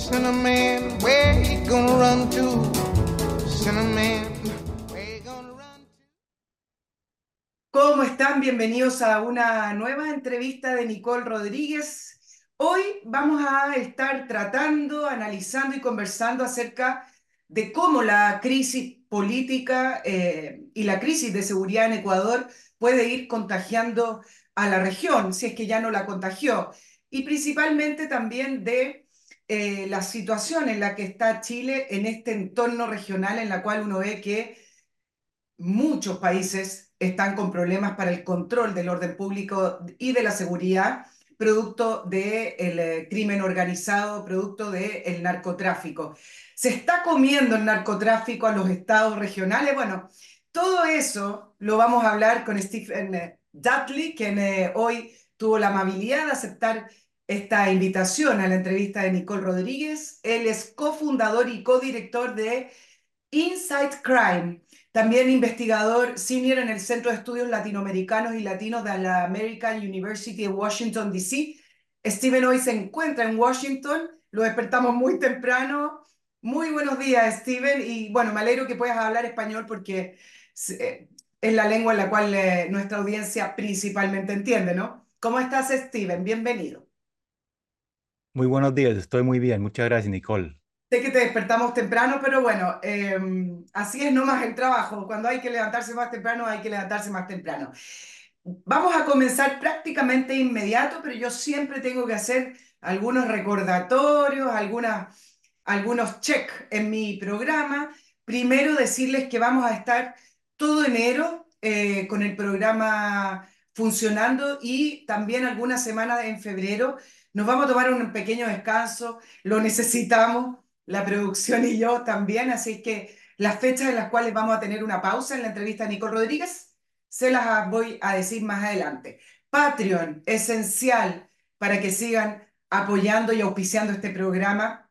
Cinnamon, where you gonna run to? Cinnamon? ¿Cómo están? Bienvenidos a una nueva entrevista de Nicole Rodríguez. Hoy vamos a estar tratando, analizando y conversando acerca de cómo la crisis política eh, y la crisis de seguridad en Ecuador puede ir contagiando a la región, si es que ya no la contagió, y principalmente también de eh, la situación en la que está Chile en este entorno regional en la cual uno ve que muchos países están con problemas para el control del orden público y de la seguridad, producto del eh, crimen organizado, producto del narcotráfico. ¿Se está comiendo el narcotráfico a los estados regionales? Bueno, todo eso lo vamos a hablar con Stephen eh, Dudley, quien hoy tuvo la amabilidad de aceptar esta invitación a la entrevista de Nicole Rodríguez. Él es cofundador y codirector de Insight Crime, también investigador senior en el Centro de Estudios Latinoamericanos y Latinos de la American University of Washington, D.C. Steven hoy se encuentra en Washington, lo despertamos muy temprano. Muy buenos días, Steven, y bueno, me alegro que puedas hablar español porque eh, es la lengua en la cual eh, nuestra audiencia principalmente entiende, ¿no? ¿Cómo estás, Steven? Bienvenido. Muy buenos días, estoy muy bien. Muchas gracias, Nicole. Sé que te despertamos temprano, pero bueno, em, así es nomás el trabajo. Cuando hay que levantarse más temprano, hay que levantarse más temprano. Vamos a comenzar prácticamente inmediato, pero yo siempre tengo que hacer algunos recordatorios, algunas, algunos check en mi programa. Primero decirles que vamos a estar todo enero eh, con el programa funcionando y también algunas semanas en febrero. Nos vamos a tomar un pequeño descanso, lo necesitamos la producción y yo también, así que las fechas en las cuales vamos a tener una pausa en la entrevista a Nicole Rodríguez, se las voy a decir más adelante. Patreon, esencial para que sigan apoyando y auspiciando este programa,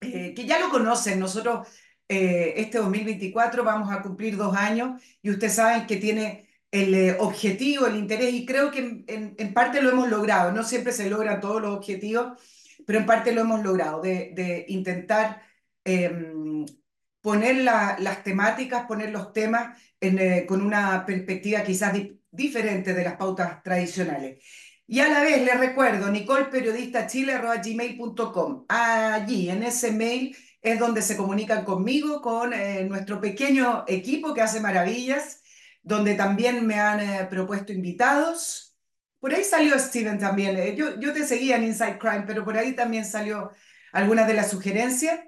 eh, que ya lo conocen, nosotros eh, este 2024 vamos a cumplir dos años y ustedes saben que tiene el eh, objetivo, el interés, y creo que en, parte lo hemos logrado, no siempre se logran todos los objetivos, pero en parte lo hemos logrado, de, intentar eh, poner la, las temáticas, poner los temas eh, con una perspectiva quizás di diferente de las pautas tradicionales. Y a la vez les recuerdo, nicolperiodistachile.gmail.com. Allí, en ese mail, es donde se comunican conmigo, con eh, nuestro pequeño equipo que hace maravillas, donde también me han eh, propuesto invitados por ahí salió Steven también. Eh, yo, yo te seguía en Inside Crime, pero por ahí también salió algunas de las sugerencias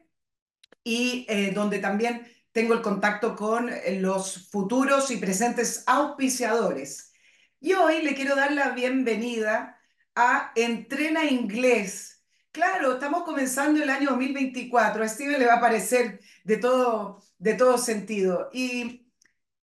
y eh, donde también tengo el contacto con los futuros y presentes auspiciadores. Y hoy le quiero dar la bienvenida a Entrena Inglés. Claro, estamos comenzando el año 2024. A Steven le va a parecer de todo, de todo sentido. Y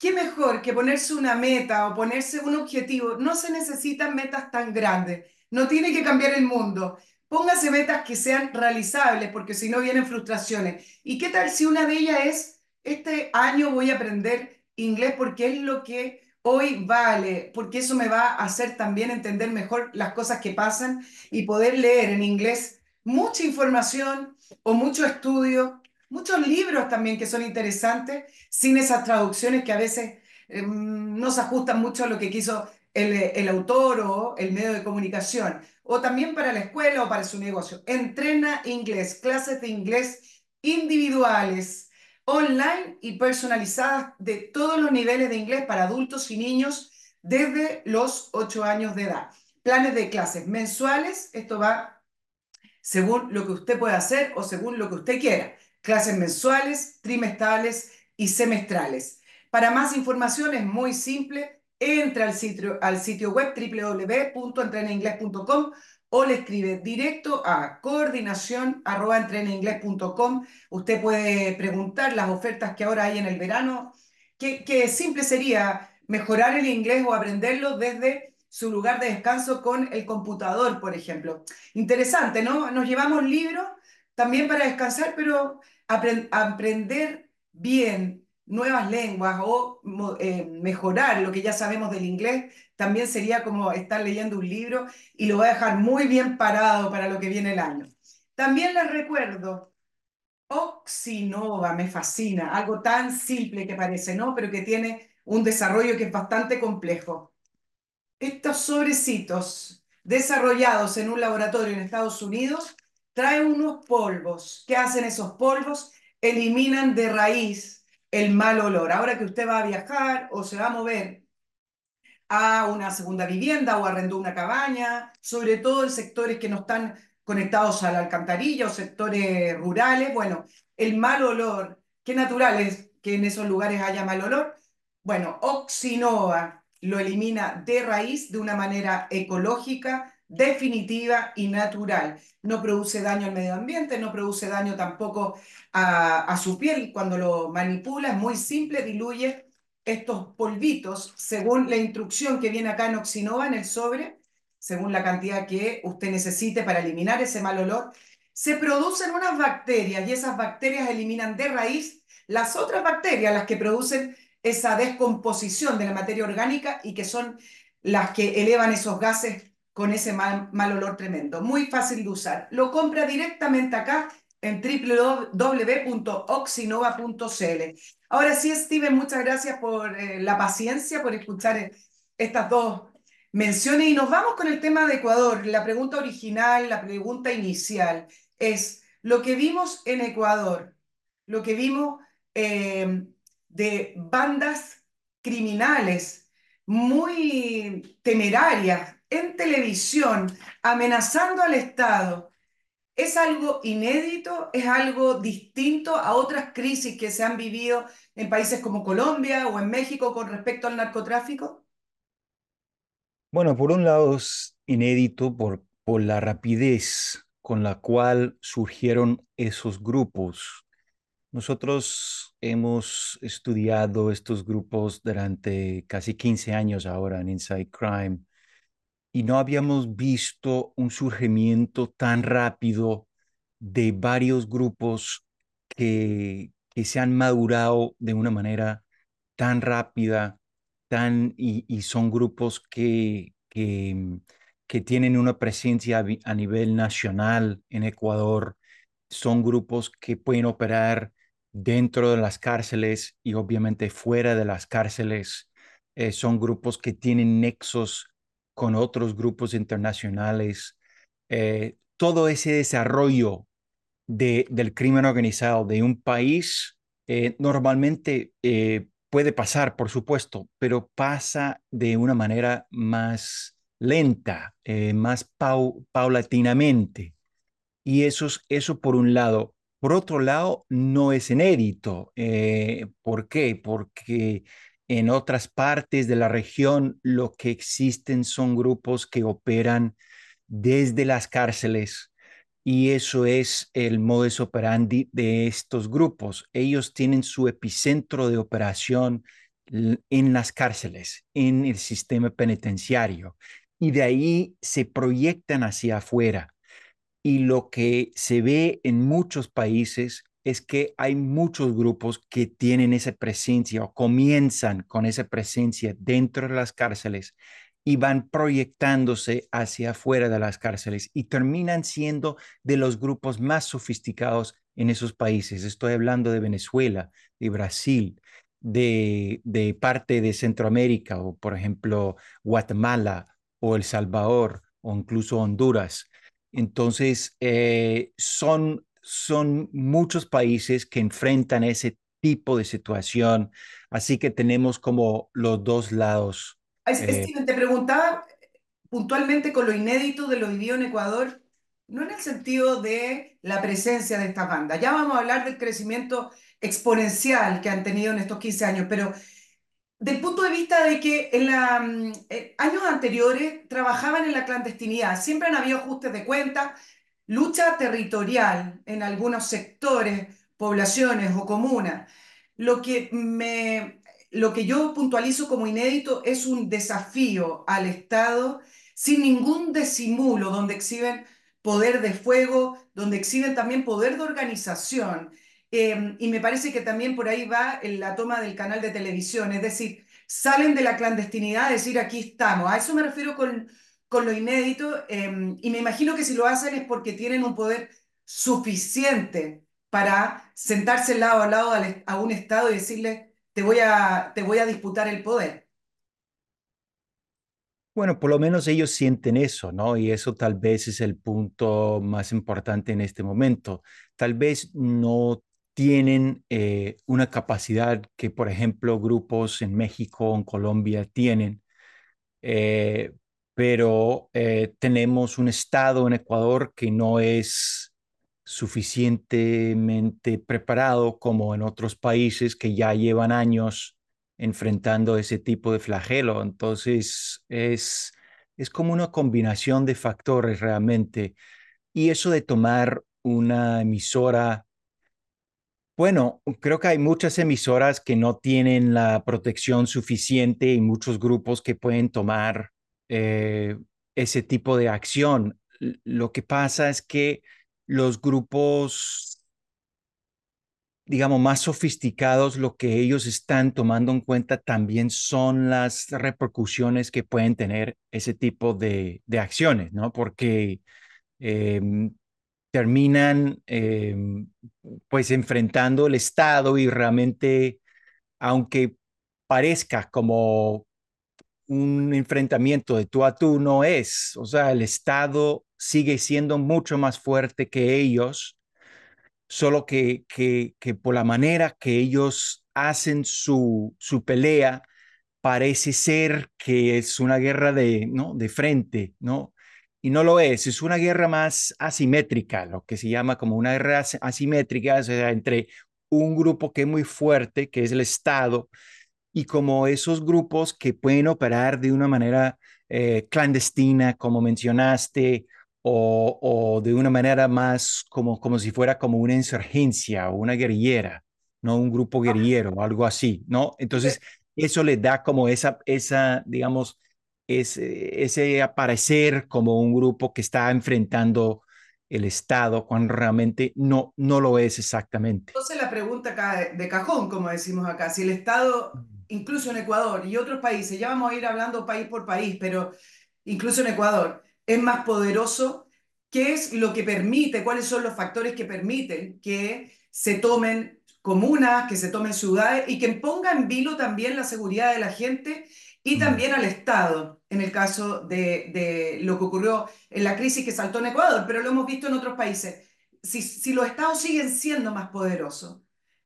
¿Qué mejor que ponerse una meta o ponerse un objetivo? No se necesitan metas tan grandes, no tiene que cambiar el mundo. Póngase metas que sean realizables, porque si no vienen frustraciones. ¿Y qué tal si una de ellas es, este año voy a aprender inglés porque es lo que hoy vale, porque eso me va a hacer también entender mejor las cosas que pasan y poder leer en inglés mucha información o mucho estudio muchos libros también que son interesantes, sin esas traducciones que a veces eh, no se ajustan mucho a lo que quiso el, el, autor o el medio de comunicación, o también para la escuela o para su negocio. Entrena inglés, clases de inglés individuales, online y personalizadas de todos los niveles de inglés para adultos y niños desde los 8 años de edad. Planes de clases mensuales, esto va según lo que usted pueda hacer o según lo que usted quiera clases mensuales, trimestrales y semestrales. Para más información es muy simple, entra al sitio, al sitio web www.entrenainglés.com o le escribe directo a coordinación.entrenainglés.com. Usted puede preguntar las ofertas que ahora hay en el verano, que, que simple sería mejorar el inglés o aprenderlo desde su lugar de descanso con el computador, por ejemplo. Interesante, ¿no? Nos llevamos libros también para descansar, pero aprender bien nuevas lenguas o eh, mejorar lo que ya sabemos del inglés, también sería como estar leyendo un libro y lo va a dejar muy bien parado para lo que viene el año. También les recuerdo, Oxinova me fascina, algo tan simple que parece, ¿no? Pero que tiene un desarrollo que es bastante complejo. Estos sobrecitos desarrollados en un laboratorio en Estados Unidos traen unos polvos. ¿Qué hacen esos polvos? Eliminan de raíz el mal olor. Ahora que usted va a viajar o se va a mover a una segunda vivienda o arrendó una cabaña, sobre todo en sectores que no están conectados a la alcantarilla o sectores rurales, bueno, el mal olor, qué natural es que en esos lugares haya mal olor, bueno, Oxinova lo elimina de raíz de una manera ecológica, definitiva y natural. No produce daño al medio ambiente, no produce daño tampoco a, su piel cuando lo manipula, es muy simple, diluye estos polvitos según la instrucción que viene acá en Oxinova, en el sobre, según la cantidad que usted necesite para eliminar ese mal olor, se producen unas bacterias y esas bacterias eliminan de raíz las otras bacterias, las que producen esa descomposición de la materia orgánica y que son las que elevan esos gases con ese mal, mal olor tremendo. Muy fácil de usar. Lo compra directamente acá en www.oxinova.cl. Ahora sí, Steven, muchas gracias por eh, la paciencia, por escuchar eh, estas dos menciones y nos vamos con el tema de Ecuador. La pregunta original, la pregunta inicial es lo que vimos en Ecuador, lo que vimos eh, de bandas criminales muy temerarias en televisión amenazando al Estado. ¿Es algo inédito? ¿Es algo distinto a otras crisis que se han vivido en países como Colombia o en México con respecto al narcotráfico? Bueno, por un lado es inédito por, por la rapidez con la cual surgieron esos grupos. Nosotros hemos estudiado estos grupos durante casi 15 años ahora en Inside Crime y no habíamos visto un surgimiento tan rápido de varios grupos que, que se han madurado de una manera tan rápida tan, y, son grupos que, que, que tienen una presencia a nivel nacional en Ecuador. Son grupos que pueden operar dentro de las cárceles y obviamente fuera de las cárceles. Eh, son grupos que tienen nexos con otros grupos internacionales. Eh, todo ese desarrollo de, del crimen organizado de un país eh, normalmente eh, puede pasar, por supuesto, pero pasa de una manera más lenta, más pau paulatinamente. Y eso, es, eso por un lado. Por otro lado, no es inédito. ¿Por qué? Porque en otras partes de la región lo que existen son grupos que operan desde las cárceles y eso es el modus operandi de estos grupos. Ellos tienen su epicentro de operación en las cárceles, en el sistema penitenciario, y de ahí se proyectan hacia afuera. Y lo que se ve en muchos países es que hay muchos grupos que tienen esa presencia o comienzan con esa presencia dentro de las cárceles y van proyectándose hacia afuera de las cárceles y terminan siendo de los grupos más sofisticados en esos países. Estoy hablando de Venezuela, de Brasil, de, parte de Centroamérica o, por ejemplo, Guatemala o El Salvador o incluso Honduras. Entonces, eh, son, son muchos países que enfrentan ese tipo de situación, así que tenemos como los dos lados eh, Steven, te preguntaba puntualmente con lo inédito de lo vivido en Ecuador, no en el sentido de la presencia de estas bandas. Ya vamos a hablar del crecimiento exponencial que han tenido en estos 15 años, pero del punto de vista de que en la, mm, eh, años anteriores trabajaban en la clandestinidad, siempre han habido ajustes de cuentas, lucha territorial en algunos sectores, poblaciones o comunas. Lo que me lo que yo puntualizo como inédito es un desafío al Estado sin ningún disimulo, donde exhiben poder de fuego, donde exhiben también poder de organización. Eh, y me parece que también por ahí va la toma del canal de televisión, es decir, salen de la clandestinidad a decir aquí estamos. A eso me refiero con, con lo inédito eh, y me imagino que si lo hacen es porque tienen un poder suficiente para sentarse lado a lado a un Estado y decirle, te voy a, te voy a disputar el poder. Bueno, por lo menos ellos sienten eso, ¿no? Y eso tal vez es el punto más importante en este momento. Tal vez no tienen eh, una capacidad que, por ejemplo, grupos en México o en Colombia tienen, eh, pero eh, tenemos un Estado en Ecuador que no es suficientemente preparado como en otros países que ya llevan años enfrentando ese tipo de flagelo. Entonces, es, es como una combinación de factores realmente. Y eso de tomar una emisora, bueno, creo que hay muchas emisoras que no tienen la protección suficiente y muchos grupos que pueden tomar eh, ese tipo de acción. Lo que pasa es que los grupos digamos, más sofisticados, lo que ellos están tomando en cuenta también son las repercusiones que pueden tener ese tipo de, acciones, ¿no? Porque em, terminan em, pues enfrentando el Estado y realmente, aunque parezca como un enfrentamiento de tú a tú, no es. O sea, el Estado sigue siendo mucho más fuerte que ellos solo que, que, que por la manera que ellos hacen su, su pelea, parece ser que es una guerra de, ¿no? de frente, ¿no? Y no lo es, es una guerra más asimétrica, lo que se llama como una guerra asimétrica, o sea, entre un grupo que es muy fuerte, que es el Estado, y como esos grupos que pueden operar de una manera eh, clandestina, como mencionaste, o, de una manera más como, como si fuera como una insurgencia o una guerrillera, ¿no? Un grupo guerrillero o algo así, ¿no? Entonces, eso le da como esa, esa digamos, ese, ese aparecer como un grupo que está enfrentando el Estado cuando realmente no, no lo es exactamente. Entonces la pregunta de cajón, como decimos acá, si el Estado, mm. Incluso en Ecuador y otros países, ya vamos a ir hablando país por país, pero incluso en Ecuador, es más poderoso, qué es lo que permite, cuáles son los factores que permiten que se tomen comunas, que se tomen ciudades y que ponga en vilo también la seguridad de la gente y también al Estado, en el caso de, lo que ocurrió en la crisis que saltó en Ecuador, pero lo hemos visto en otros países. Si, los estados siguen siendo más poderosos,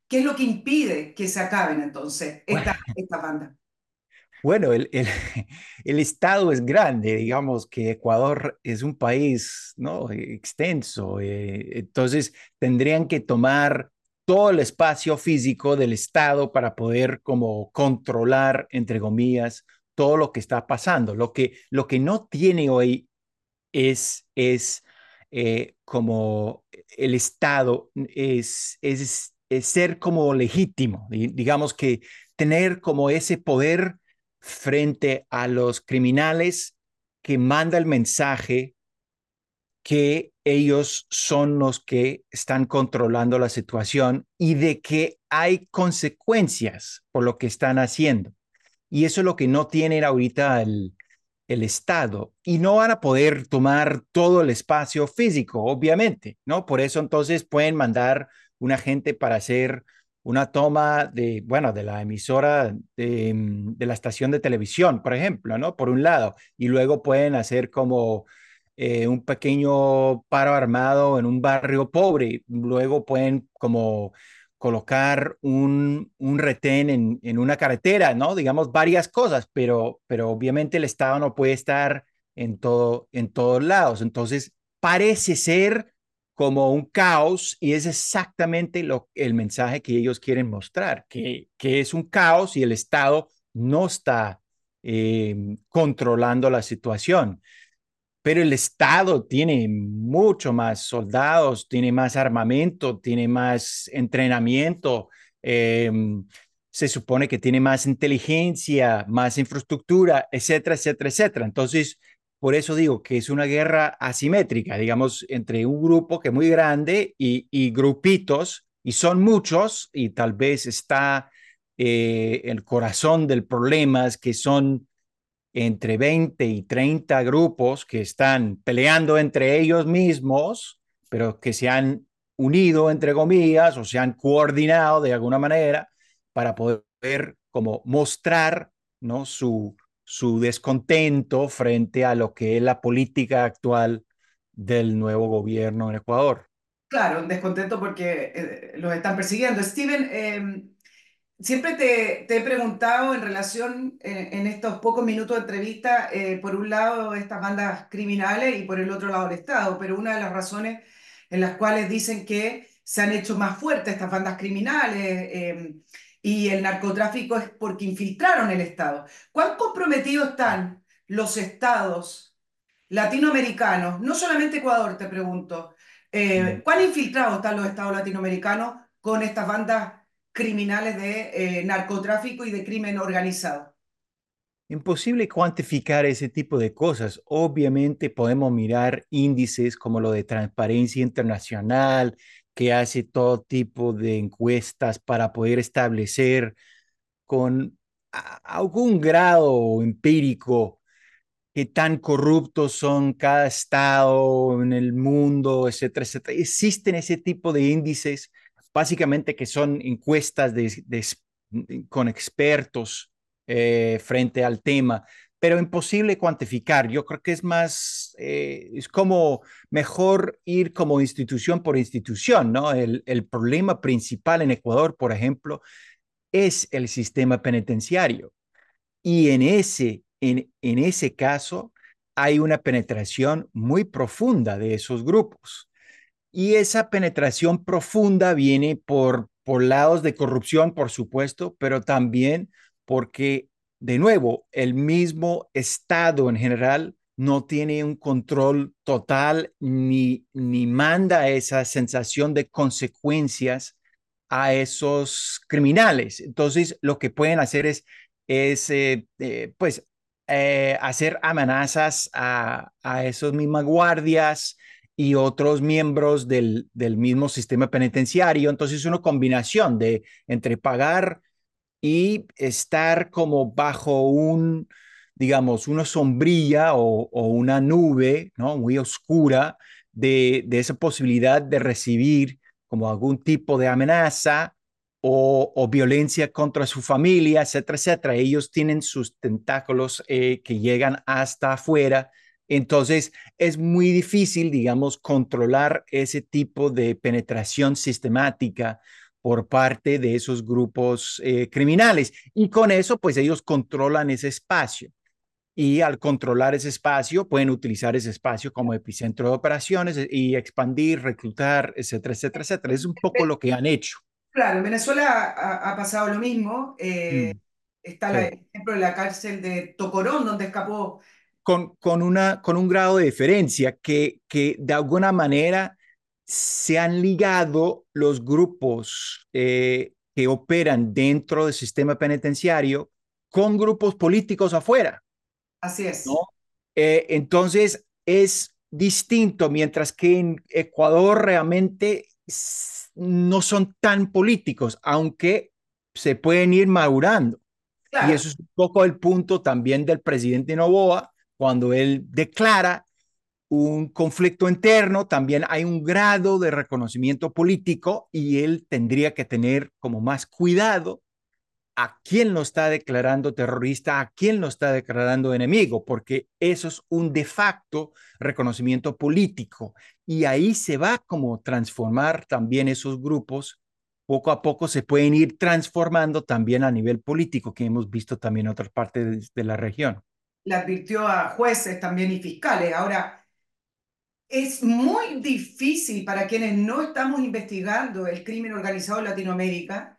¿qué es lo que impide que se acaben entonces esta, esta banda? Bueno, el, el, Estado es grande, digamos que Ecuador es un país ¿no? extenso, eh, entonces tendrían que tomar todo el espacio físico del Estado para poder como controlar, entre comillas, todo lo que está pasando. Lo que, lo que no tiene hoy es, es eh, como el Estado, es, es, es ser como legítimo, digamos que tener como ese poder frente a los criminales que manda el mensaje que ellos son los que están controlando la situación y de que hay consecuencias por lo que están haciendo. Y eso es lo que no tiene ahorita el, el Estado. Y no van a poder tomar todo el espacio físico, obviamente, ¿no? Por eso entonces pueden mandar una gente para hacer una toma de, bueno, de la emisora de, la estación de televisión, por ejemplo, ¿no? Por un lado, y luego pueden hacer como eh, un pequeño paro armado en un barrio pobre, luego pueden como colocar un, un retén en, en, una carretera, ¿no? Digamos varias cosas, pero, pero obviamente el Estado no puede estar en, todo, en todos lados. Entonces, parece ser como un caos y es exactamente lo, el mensaje que ellos quieren mostrar, que, que es un caos y el Estado no está em, controlando la situación. Pero el Estado tiene mucho más soldados, tiene más armamento, tiene más entrenamiento, em, se supone que tiene más inteligencia, más infraestructura, etcétera, etcétera, etcétera. Entonces, por eso digo que es una guerra asimétrica, digamos, entre un grupo que es muy grande y, grupitos, y son muchos, y tal vez está eh, el corazón del problema es que son entre 20 y 30 grupos que están peleando entre ellos mismos, pero que se han unido, entre comillas, o se han coordinado de alguna manera para poder como mostrar ¿no? su, su descontento frente a lo que es la política actual del nuevo gobierno en Ecuador. Claro, un descontento porque eh, los están persiguiendo. Steven, eh, siempre te, te, he preguntado en relación, eh, en estos pocos minutos de entrevista, eh, por un lado estas bandas criminales y por el otro lado el Estado, pero una de las razones en las cuales dicen que se han hecho más fuertes estas bandas criminales eh, y el narcotráfico es porque infiltraron el Estado. ¿Cuán comprometidos están los estados latinoamericanos, no solamente Ecuador, te pregunto, eh, ¿cuán infiltrados están los estados latinoamericanos con estas bandas criminales de eh, narcotráfico y de crimen organizado? Imposible cuantificar ese tipo de cosas. Obviamente podemos mirar índices como lo de Transparencia Internacional, que hace todo tipo de encuestas para poder establecer con algún grado empírico qué tan corruptos son cada estado en el mundo, etcétera, etcétera. Existen ese tipo de índices, básicamente que son encuestas con expertos eh, frente al tema, pero imposible cuantificar. Yo creo que es más, eh, es como mejor ir como institución por institución, ¿no? El, el problema principal en Ecuador, por ejemplo, es el sistema penitenciario. Y en ese, en, en ese caso hay una penetración muy profunda de esos grupos. Y esa penetración profunda viene por, por lados de corrupción, por supuesto, pero también porque, de nuevo, el mismo Estado en general no tiene un control total ni, ni manda esa sensación de consecuencias a esos criminales. Entonces, lo que pueden hacer es, es eh, eh, pues, eh, hacer amenazas a, a esos mismas guardias y otros miembros del, del mismo sistema penitenciario. Entonces, es una combinación de entre pagar y estar como bajo un, digamos, una sombrilla o, una nube, ¿no? Muy oscura de, de, esa posibilidad de recibir como algún tipo de amenaza o, o, violencia contra su familia, etcétera, etcétera. Ellos tienen sus tentáculos eh, que llegan hasta afuera. Entonces, es muy difícil, digamos, controlar ese tipo de penetración sistemática por parte de esos grupos eh, criminales. Y con eso, pues ellos controlan ese espacio. Y al controlar ese espacio, pueden utilizar ese espacio como epicentro de operaciones y expandir, reclutar, etcétera, etcétera, etcétera. Es un poco lo que han hecho. Claro, en Venezuela ha, ha pasado lo mismo. Eh, mm. Está sí. el ejemplo de la cárcel de Tocorón, donde escapó. Con, con, una, con un grado de diferencia que, que de alguna manera se han ligado los grupos eh, que operan dentro del sistema penitenciario con grupos políticos afuera. Así es. ¿no? Eh, entonces es distinto, mientras que en Ecuador realmente no son tan políticos, aunque se pueden ir madurando. Claro. Y eso es un poco el punto también del presidente Novoa, cuando él declara un conflicto interno, también hay un grado de reconocimiento político y él tendría que tener como más cuidado a quién lo está declarando terrorista, a quién lo está declarando enemigo, porque eso es un de facto reconocimiento político y ahí se va como transformar también esos grupos. Poco a poco se pueden ir transformando también a nivel político, que hemos visto también en otras partes de, de la región. Le advirtió a jueces también y fiscales. Ahora, es muy difícil para quienes no estamos investigando el crimen organizado en Latinoamérica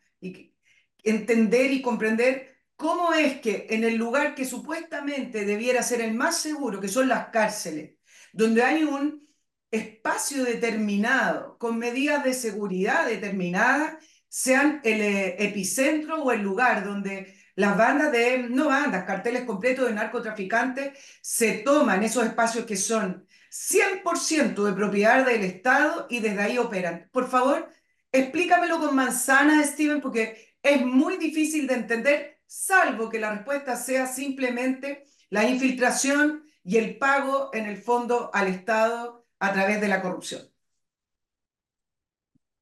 entender y comprender cómo es que en el lugar que supuestamente debiera ser el más seguro, que son las cárceles, donde hay un espacio determinado, con medidas de seguridad determinadas, sean el eh, epicentro o el lugar donde las bandas de, no bandas, carteles completos de narcotraficantes se toman esos espacios que son 100% de propiedad del Estado y desde ahí operan. Por favor, explícamelo con manzanas, Steven, porque es muy difícil de entender, salvo que la respuesta sea simplemente la infiltración y el pago en el fondo al Estado a través de la corrupción.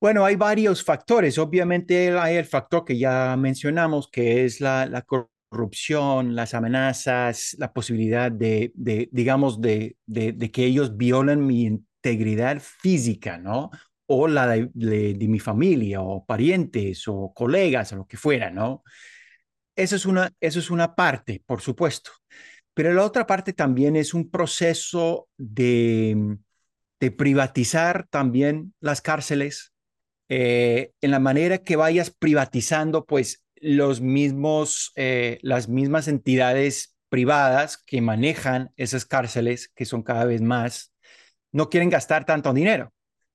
Bueno, hay varios factores. Obviamente hay el factor que ya mencionamos, que es la, la corrupción, las amenazas, la posibilidad de, de digamos, de, de, de, que ellos violen mi integridad física, ¿no? O la de, mi familia, o parientes, o colegas, o lo que fuera, ¿no? Eso es una, eso es una parte, por supuesto. Pero la otra parte también es un proceso de, de privatizar también las cárceles, eh, en la manera que vayas privatizando, pues los mismos, eh, las mismas entidades privadas que manejan esas cárceles, que son cada vez más, no quieren gastar tanto dinero.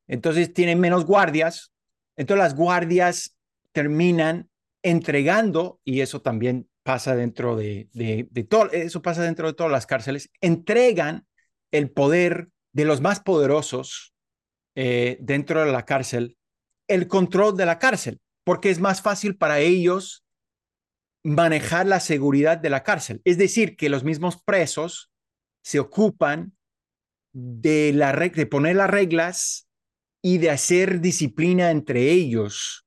Entonces tienen menos guardias. Entonces las guardias terminan entregando, y eso también pasa dentro de, de, de todo, eso pasa dentro de todas las cárceles, entregan el poder de los más poderosos eh, dentro de la cárcel el control de la cárcel, porque es más fácil para ellos manejar la seguridad de la cárcel. Es decir, que los mismos presos se ocupan de, la, de poner las reglas y de hacer disciplina entre ellos.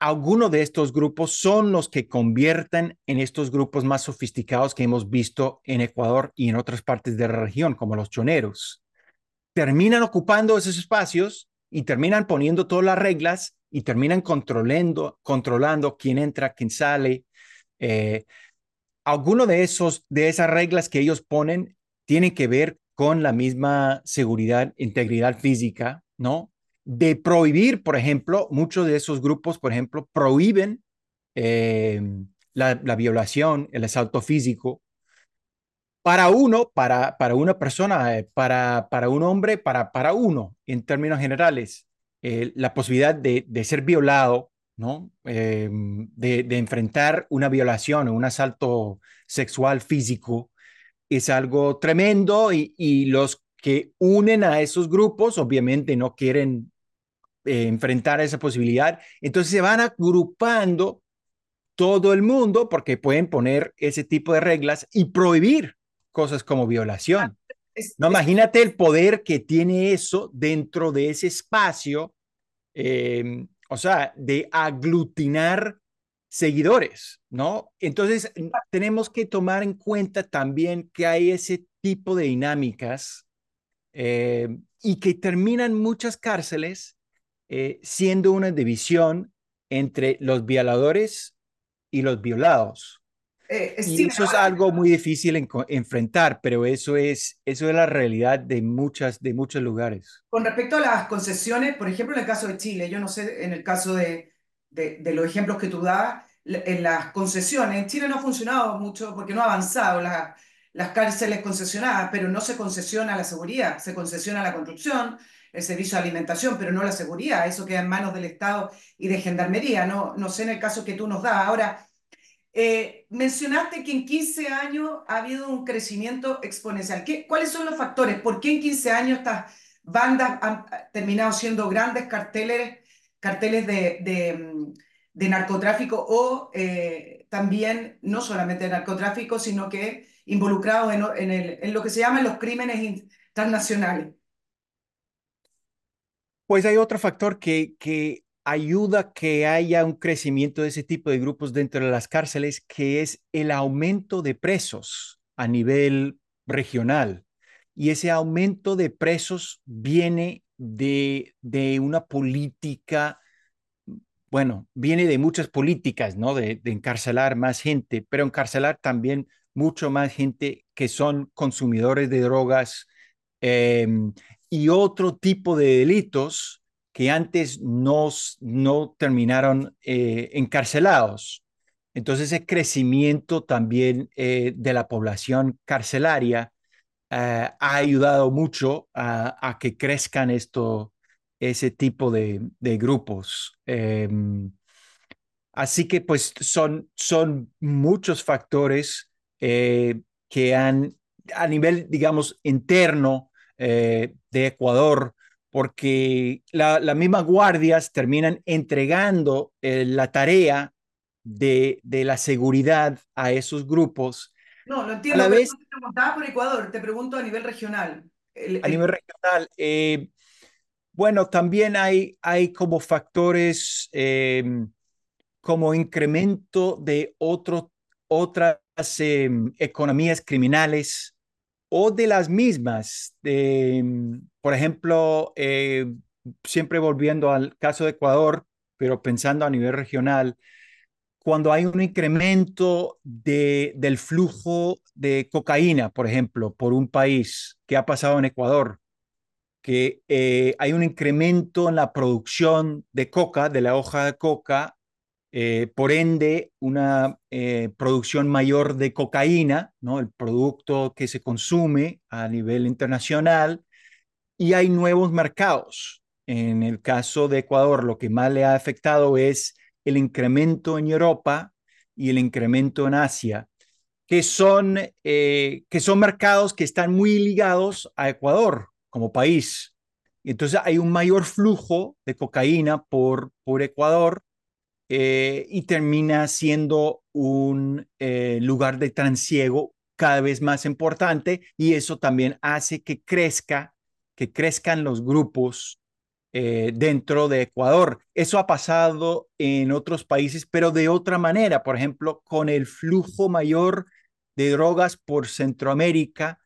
Algunos de estos grupos son los que convierten en estos grupos más sofisticados que hemos visto en Ecuador y en otras partes de la región, como los choneros. Terminan ocupando esos espacios y terminan poniendo todas las reglas y terminan controlando, controlando quién entra, quién sale. Eh, de esos de esas reglas que ellos ponen tienen que ver con la misma seguridad, integridad física, ¿no? De prohibir, por ejemplo, muchos de esos grupos, por ejemplo, prohíben eh, la, la, violación, el asalto físico, para uno, para, para una persona, eh, para, para un hombre, para, para uno, en términos generales, eh, la posibilidad de, de, ser violado, ¿no? Eh, de, de, enfrentar una violación o un asalto sexual físico es algo tremendo y, y los que unen a esos grupos obviamente no quieren eh, enfrentar esa posibilidad, entonces se van agrupando todo el mundo porque pueden poner ese tipo de reglas y prohibir cosas como violación. No, imagínate el poder que tiene eso dentro de ese espacio, eh, o sea, de aglutinar seguidores, ¿no? Entonces, tenemos que tomar en cuenta también que hay ese tipo de dinámicas eh, y que terminan muchas cárceles eh, siendo una división entre los violadores y los violados. Eh, y eso es algo muy difícil en, enfrentar, pero eso es, eso es la realidad de, muchas, de muchos lugares. Con respecto a las concesiones, por ejemplo, en el caso de Chile, yo no sé, en el caso de, de, de los ejemplos que tú das, en las concesiones, en Chile no ha funcionado mucho porque no ha avanzado la, las cárceles concesionadas, pero no se concesiona la seguridad, se concesiona la construcción, el servicio de alimentación, pero no la seguridad, eso queda en manos del Estado y de Gendarmería, no, no sé en el caso que tú nos das. Ahora, eh, mencionaste que en 15 años ha habido un crecimiento exponencial. ¿Qué, ¿Cuáles son los factores? ¿Por qué en 15 años estas bandas han terminado siendo grandes carteles, carteles de, de narcotráfico o eh, también no solamente de narcotráfico, sino que involucrados en, lo que se llaman los crímenes transnacionales? Pues hay otro factor que ayuda que haya un crecimiento de ese tipo de grupos dentro de las cárceles, que es el aumento de presos a nivel regional. Y ese aumento de presos viene de, de una política, bueno, viene de muchas políticas, ¿no? De, encarcelar más gente, pero encarcelar también mucho más gente que son consumidores de drogas eh, y otro tipo de delitos que antes no, no terminaron eh, encarcelados. Entonces, ese crecimiento también eh, de la población carcelaria eh, ha ayudado mucho a, que crezcan esto, ese tipo de, de grupos. Em, así que, pues, son, son muchos factores que han, a nivel, digamos, interno de Ecuador, porque la, las mismas guardias terminan entregando eh, la tarea de, de, la seguridad a esos grupos. No, lo entiendo, a la vez, no te preguntaba por Ecuador, te pregunto a nivel regional. El, a el... nivel regional, eh, Bueno, también hay, hay como factores em, como incremento de otro, otras em, economías criminales o de las mismas. Em, por ejemplo, eh, siempre volviendo al caso de Ecuador, pero pensando a nivel regional, cuando hay un incremento de, del flujo de cocaína, por ejemplo, por un país, que ha pasado en Ecuador, que eh, hay un incremento en la producción de coca, de la hoja de coca, eh, por ende, una eh, producción mayor de cocaína, ¿no? el producto que se consume a nivel internacional, y hay nuevos mercados. En el caso de Ecuador, lo que más le ha afectado es el incremento en Europa y el incremento en Asia, que son, que son mercados que están muy ligados a Ecuador como país. Entonces hay un mayor flujo de cocaína por, por Ecuador eh, y termina siendo un eh, lugar de transiego cada vez más importante y eso también hace que crezca, que crezcan los grupos eh, dentro de Ecuador. Eso ha pasado en otros países, pero de otra manera, por ejemplo, con el flujo mayor de drogas por Centroamérica,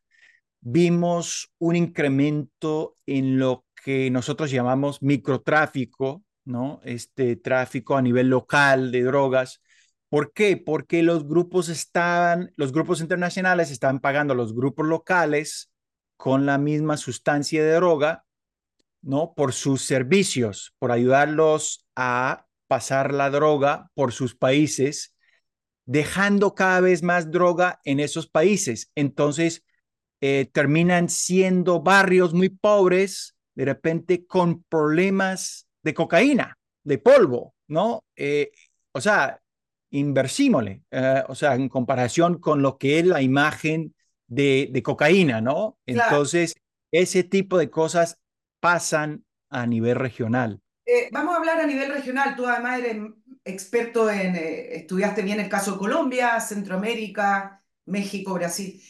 vimos un incremento en lo que nosotros llamamos microtráfico, ¿no? Este tráfico a nivel local de drogas. ¿Por qué? Porque los grupos estaban, los grupos internacionales estaban pagando a los grupos locales con la misma sustancia de droga, ¿no? Por sus servicios, por ayudarlos a pasar la droga por sus países, dejando cada vez más droga en esos países. Entonces, eh, terminan siendo barrios muy pobres, de repente con problemas de cocaína, de polvo, ¿no? Eh, o sea, inversímosle, eh, o sea, en comparación con lo que es la imagen de, de cocaína, ¿no? Entonces, ese tipo de cosas pasan a nivel regional. vamos a hablar a nivel regional. Tú además eres experto en, estudiaste bien el caso de Colombia, Centroamérica, México, Brasil.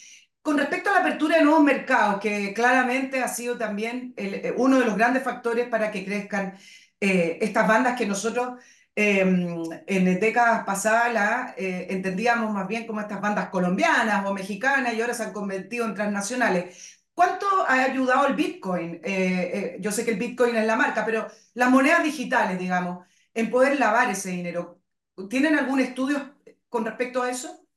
Con respecto a la apertura de nuevos mercados, que claramente ha sido también eh, uno de los grandes factores para que crezcan eh, estas bandas que nosotros em, en décadas pasadas eh, entendíamos más bien como estas bandas colombianas o mexicanas y ahora se han convertido en transnacionales. ¿Cuánto ha ayudado el Bitcoin? yo sé que el Bitcoin es la marca, pero las monedas digitales, digamos, en poder lavar ese dinero. ¿Tienen algún estudio con respecto a eso?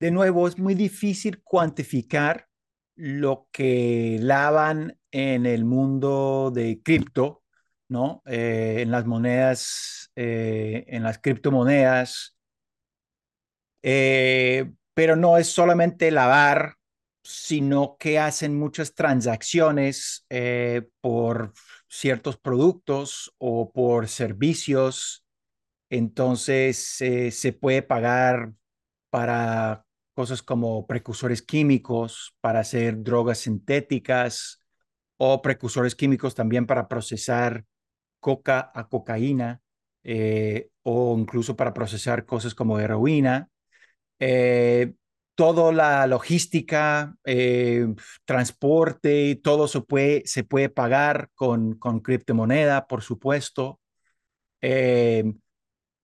de nuevo, es muy difícil cuantificar lo que lavan en el mundo de cripto, ¿no? Eh, en las monedas, eh, en las criptomonedas. Eh, pero no es solamente lavar, sino que hacen muchas transacciones por ciertos productos o por servicios. Entonces, se puede pagar para cosas como precursores químicos para hacer drogas sintéticas o precursores químicos también para procesar coca a cocaína eh, o incluso para procesar cosas como heroína. Eh, toda la logística, eh, transporte, todo se puede, se puede pagar con, con criptomoneda, por supuesto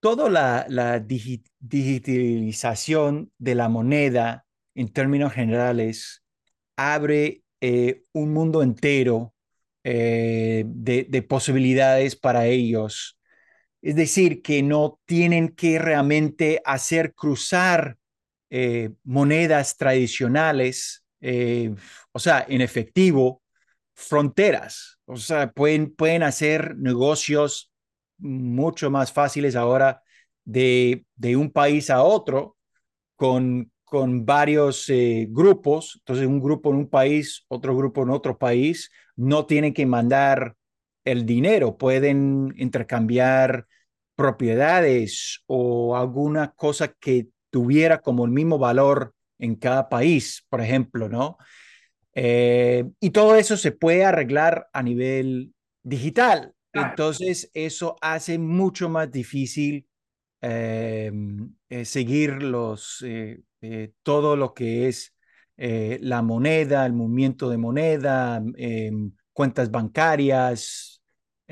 toda la, digitalización de la moneda en términos generales abre eh, un mundo entero eh, de, posibilidades para ellos. Es decir, que no tienen que realmente hacer cruzar eh, monedas tradicionales, o sea, en efectivo, fronteras. O sea, pueden, pueden hacer negocios mucho más fáciles ahora de, de un país a otro con, con varios eh, grupos. Entonces, un grupo en un país, otro grupo en otro país, no tienen que mandar el dinero, pueden intercambiar propiedades o alguna cosa que tuviera como el mismo valor en cada país, por ejemplo, ¿no? Eh, y todo eso se puede arreglar a nivel digital. Entonces, eso hace mucho más difícil em, eh, seguir los, eh, eh, todo lo que es la moneda, el movimiento de moneda, em, cuentas bancarias,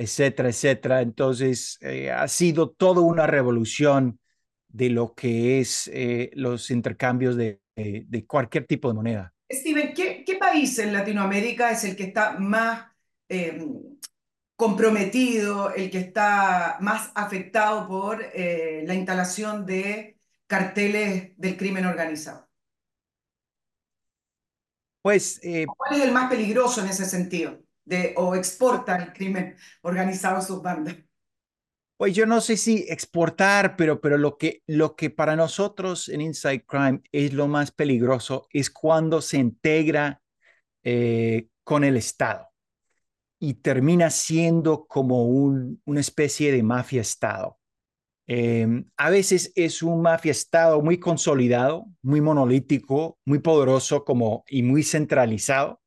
etcétera, etcétera. Entonces, eh, ha sido toda una revolución de lo que es eh, los intercambios de, de, cualquier tipo de moneda. Steven, ¿qué, ¿qué, país en Latinoamérica es el que está más eh, comprometido, el que está más afectado por eh, la instalación de carteles del crimen organizado? Pues, eh, ¿cuál es el más peligroso en ese sentido? De, o exporta el crimen organizado a sus bandas. Pues yo no sé si exportar, pero, pero lo, que, lo que para nosotros en Inside Crime es lo más peligroso es cuando se integra eh, con el Estado y termina siendo como un, una especie de mafia-Estado. Em, a veces es un mafia-Estado muy consolidado, muy monolítico, muy poderoso como, y muy centralizado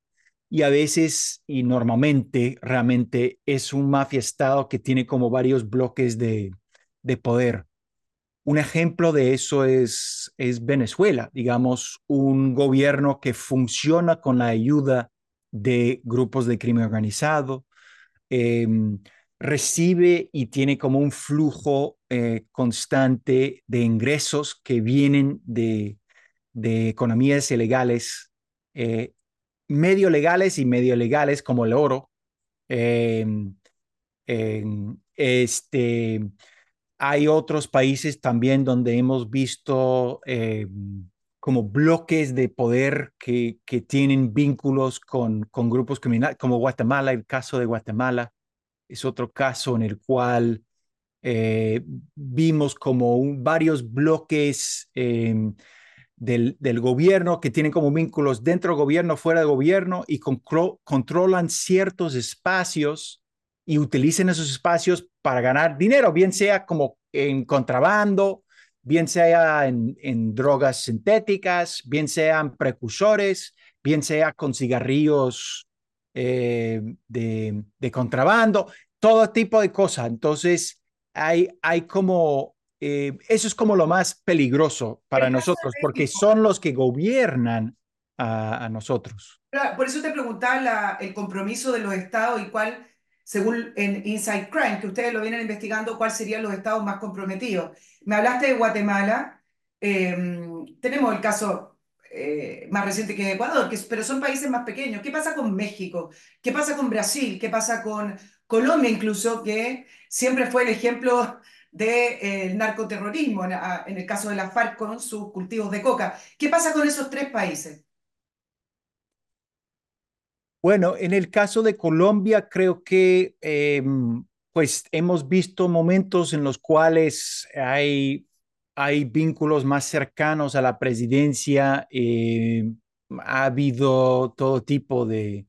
y a veces y normalmente realmente es un mafia-estado que tiene como varios bloques de, de poder. Un ejemplo de eso es, Venezuela, digamos, un gobierno que funciona con la ayuda de grupos de crimen organizado, eh, recibe y tiene como un flujo eh, constante de ingresos que vienen de, de economías ilegales eh, medio legales y medio legales como el oro. Em, este, hay otros países también donde hemos visto em, como bloques de poder que, que tienen vínculos con, con, grupos criminales, como Guatemala, el caso de Guatemala es otro caso en el cual eh, vimos como varios bloques em, del, gobierno que tienen como vínculos dentro del gobierno, fuera del gobierno y controlan ciertos espacios y utilizan esos espacios para ganar dinero, bien sea como en contrabando, bien sea en, drogas sintéticas, bien sean precursores, bien sea con cigarrillos eh, de, de, contrabando, todo tipo de cosas. Entonces, hay, hay como eh, eso es como lo más peligroso para nosotros, porque son los que gobiernan a, nosotros. Por eso te preguntaba el compromiso de los estados y cuál, según en Inside Crime, que ustedes lo vienen investigando, cuáles serían los estados más comprometidos. Me hablaste de Guatemala, em, tenemos el caso eh, más reciente que Ecuador, que, pero son países más pequeños. ¿Qué pasa con México? ¿Qué pasa con Brasil? ¿Qué pasa con Colombia incluso, que siempre fue el ejemplo del de, narcoterrorismo, en, el caso de la FARC con sus cultivos de coca. ¿Qué pasa con esos tres países? Bueno, en el caso de Colombia, creo que em, pues hemos visto momentos en los cuales hay, hay vínculos más cercanos a la presidencia. Eh, ha habido todo tipo de,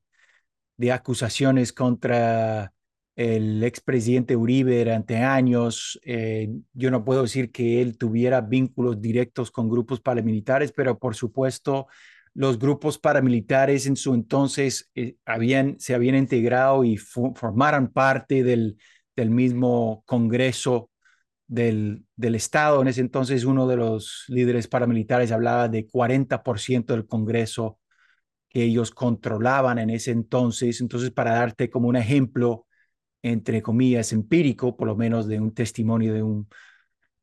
de acusaciones contra el expresidente Uribe durante años. Eh, yo no puedo decir que él tuviera vínculos directos con grupos paramilitares, pero por supuesto los grupos paramilitares en su entonces eh, habían, se habían integrado y formaron parte del, del mismo Congreso del, del, Estado. En ese entonces uno de los líderes paramilitares hablaba de 40% del Congreso que ellos controlaban en ese entonces. Entonces, para darte como un ejemplo, entre comillas, empírico, por lo menos de un testimonio de un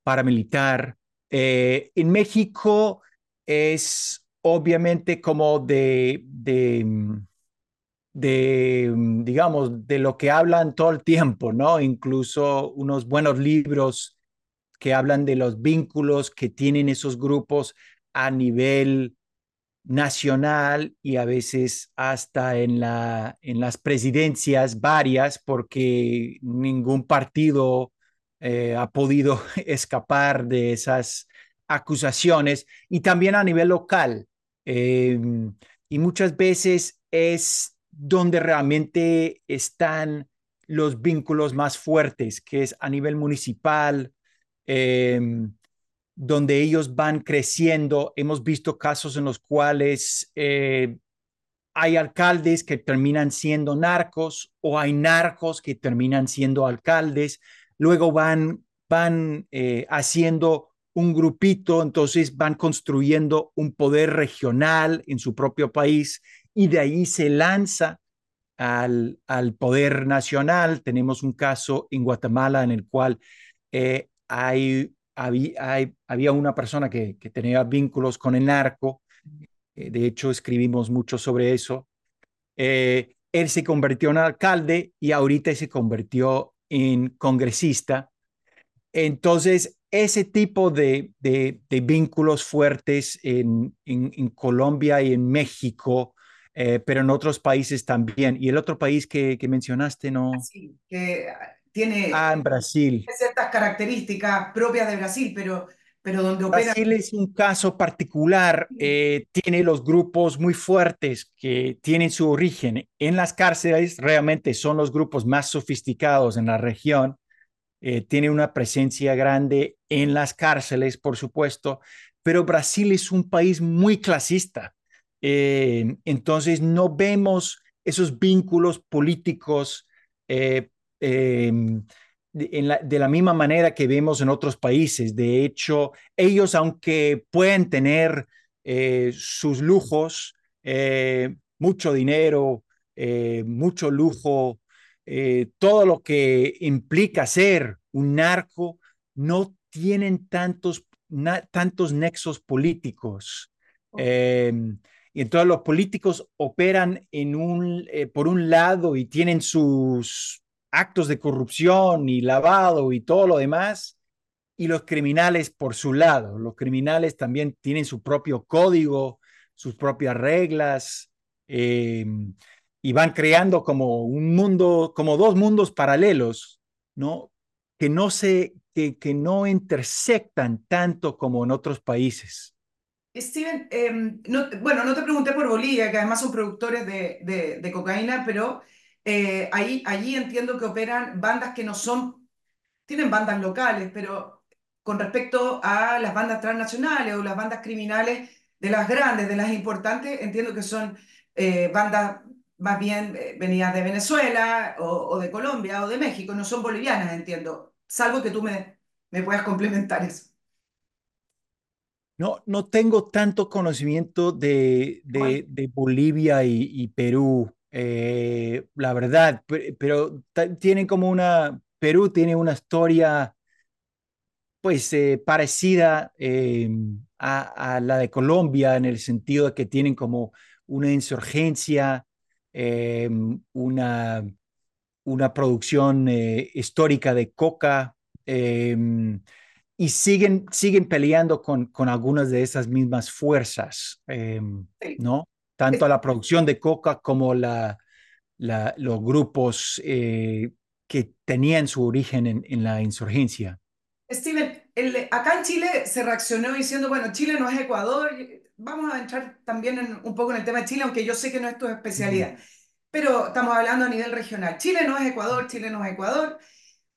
paramilitar. Eh, en México es obviamente como de, de, de, digamos, de lo que hablan todo el tiempo, ¿no? Incluso unos buenos libros que hablan de los vínculos que tienen esos grupos a nivel nacional y a veces hasta en, la, en las presidencias varias, porque ningún partido eh, ha podido escapar de esas acusaciones y también a nivel local. Em, y muchas veces es donde realmente están los vínculos más fuertes, que es a nivel municipal, eh, donde ellos van creciendo. Hemos visto casos en los cuales eh, hay alcaldes que terminan siendo narcos o hay narcos que terminan siendo alcaldes. Luego van, van eh, haciendo un grupito, entonces van construyendo un poder regional en su propio país y de ahí se lanza al, al poder nacional. Tenemos un caso en Guatemala en el cual eh, hay, había, había, una persona que, que, tenía vínculos con el narco. Eh, de hecho, escribimos mucho sobre eso. Eh, él se convirtió en alcalde y ahorita se convirtió en congresista. Entonces, ese tipo de, de, de vínculos fuertes en, en, en, Colombia y en México, eh, pero en otros países también. Y el otro país que, que mencionaste, ¿no? Sí, que tiene ah, en Brasil. ciertas características propias de Brasil, pero, pero donde opera... Brasil es un caso particular, eh, tiene los grupos muy fuertes que tienen su origen en las cárceles, realmente son los grupos más sofisticados en la región, eh, tiene una presencia grande en las cárceles, por supuesto, pero Brasil es un país muy clasista, eh, entonces no vemos esos vínculos políticos eh, eh, de, la, de, la, misma manera que vemos en otros países. De hecho, ellos, aunque pueden tener eh, sus lujos, eh, mucho dinero, eh, mucho lujo, todo lo que implica ser un narco, no tienen tantos, na, tantos nexos políticos. Okay. y entonces los políticos operan en un, por un lado y tienen sus actos de corrupción y lavado y todo lo demás, y los criminales por su lado. Los criminales también tienen su propio código, sus propias reglas, eh, y van creando como un mundo, como dos mundos paralelos, ¿no? Que no se, que, que no intersectan tanto como en otros países. Steven, no, bueno, no te pregunté por Bolivia, que además son productores de, de cocaína, pero eh, ahí, allí entiendo que operan bandas que no son, tienen bandas locales, pero con respecto a las bandas transnacionales o las bandas criminales de las grandes, de las importantes, entiendo que son eh, bandas más bien eh, venidas de Venezuela o, o, de Colombia o de México, no son bolivianas, entiendo, salvo que tú me, me puedas complementar eso. No, no tengo tanto conocimiento de, de, de Bolivia y, y Perú. Eh, la verdad, pero tienen como una, Perú tiene una historia pues eh, parecida eh, a, a, la de Colombia en el sentido de que tienen como una insurgencia, una, una producción histórica de coca y siguen, siguen peleando con, con algunas de esas mismas fuerzas. ¿no? Tanto la producción de coca como la, la, los grupos eh, que tenían su origen en, en la insurgencia. Steven, el, acá en Chile se reaccionó diciendo, bueno, Chile no es Ecuador, vamos a entrar también en, un poco en el tema de Chile, aunque yo sé que no es tu especialidad, pero estamos hablando a nivel regional. Chile no es Ecuador, Chile no es Ecuador.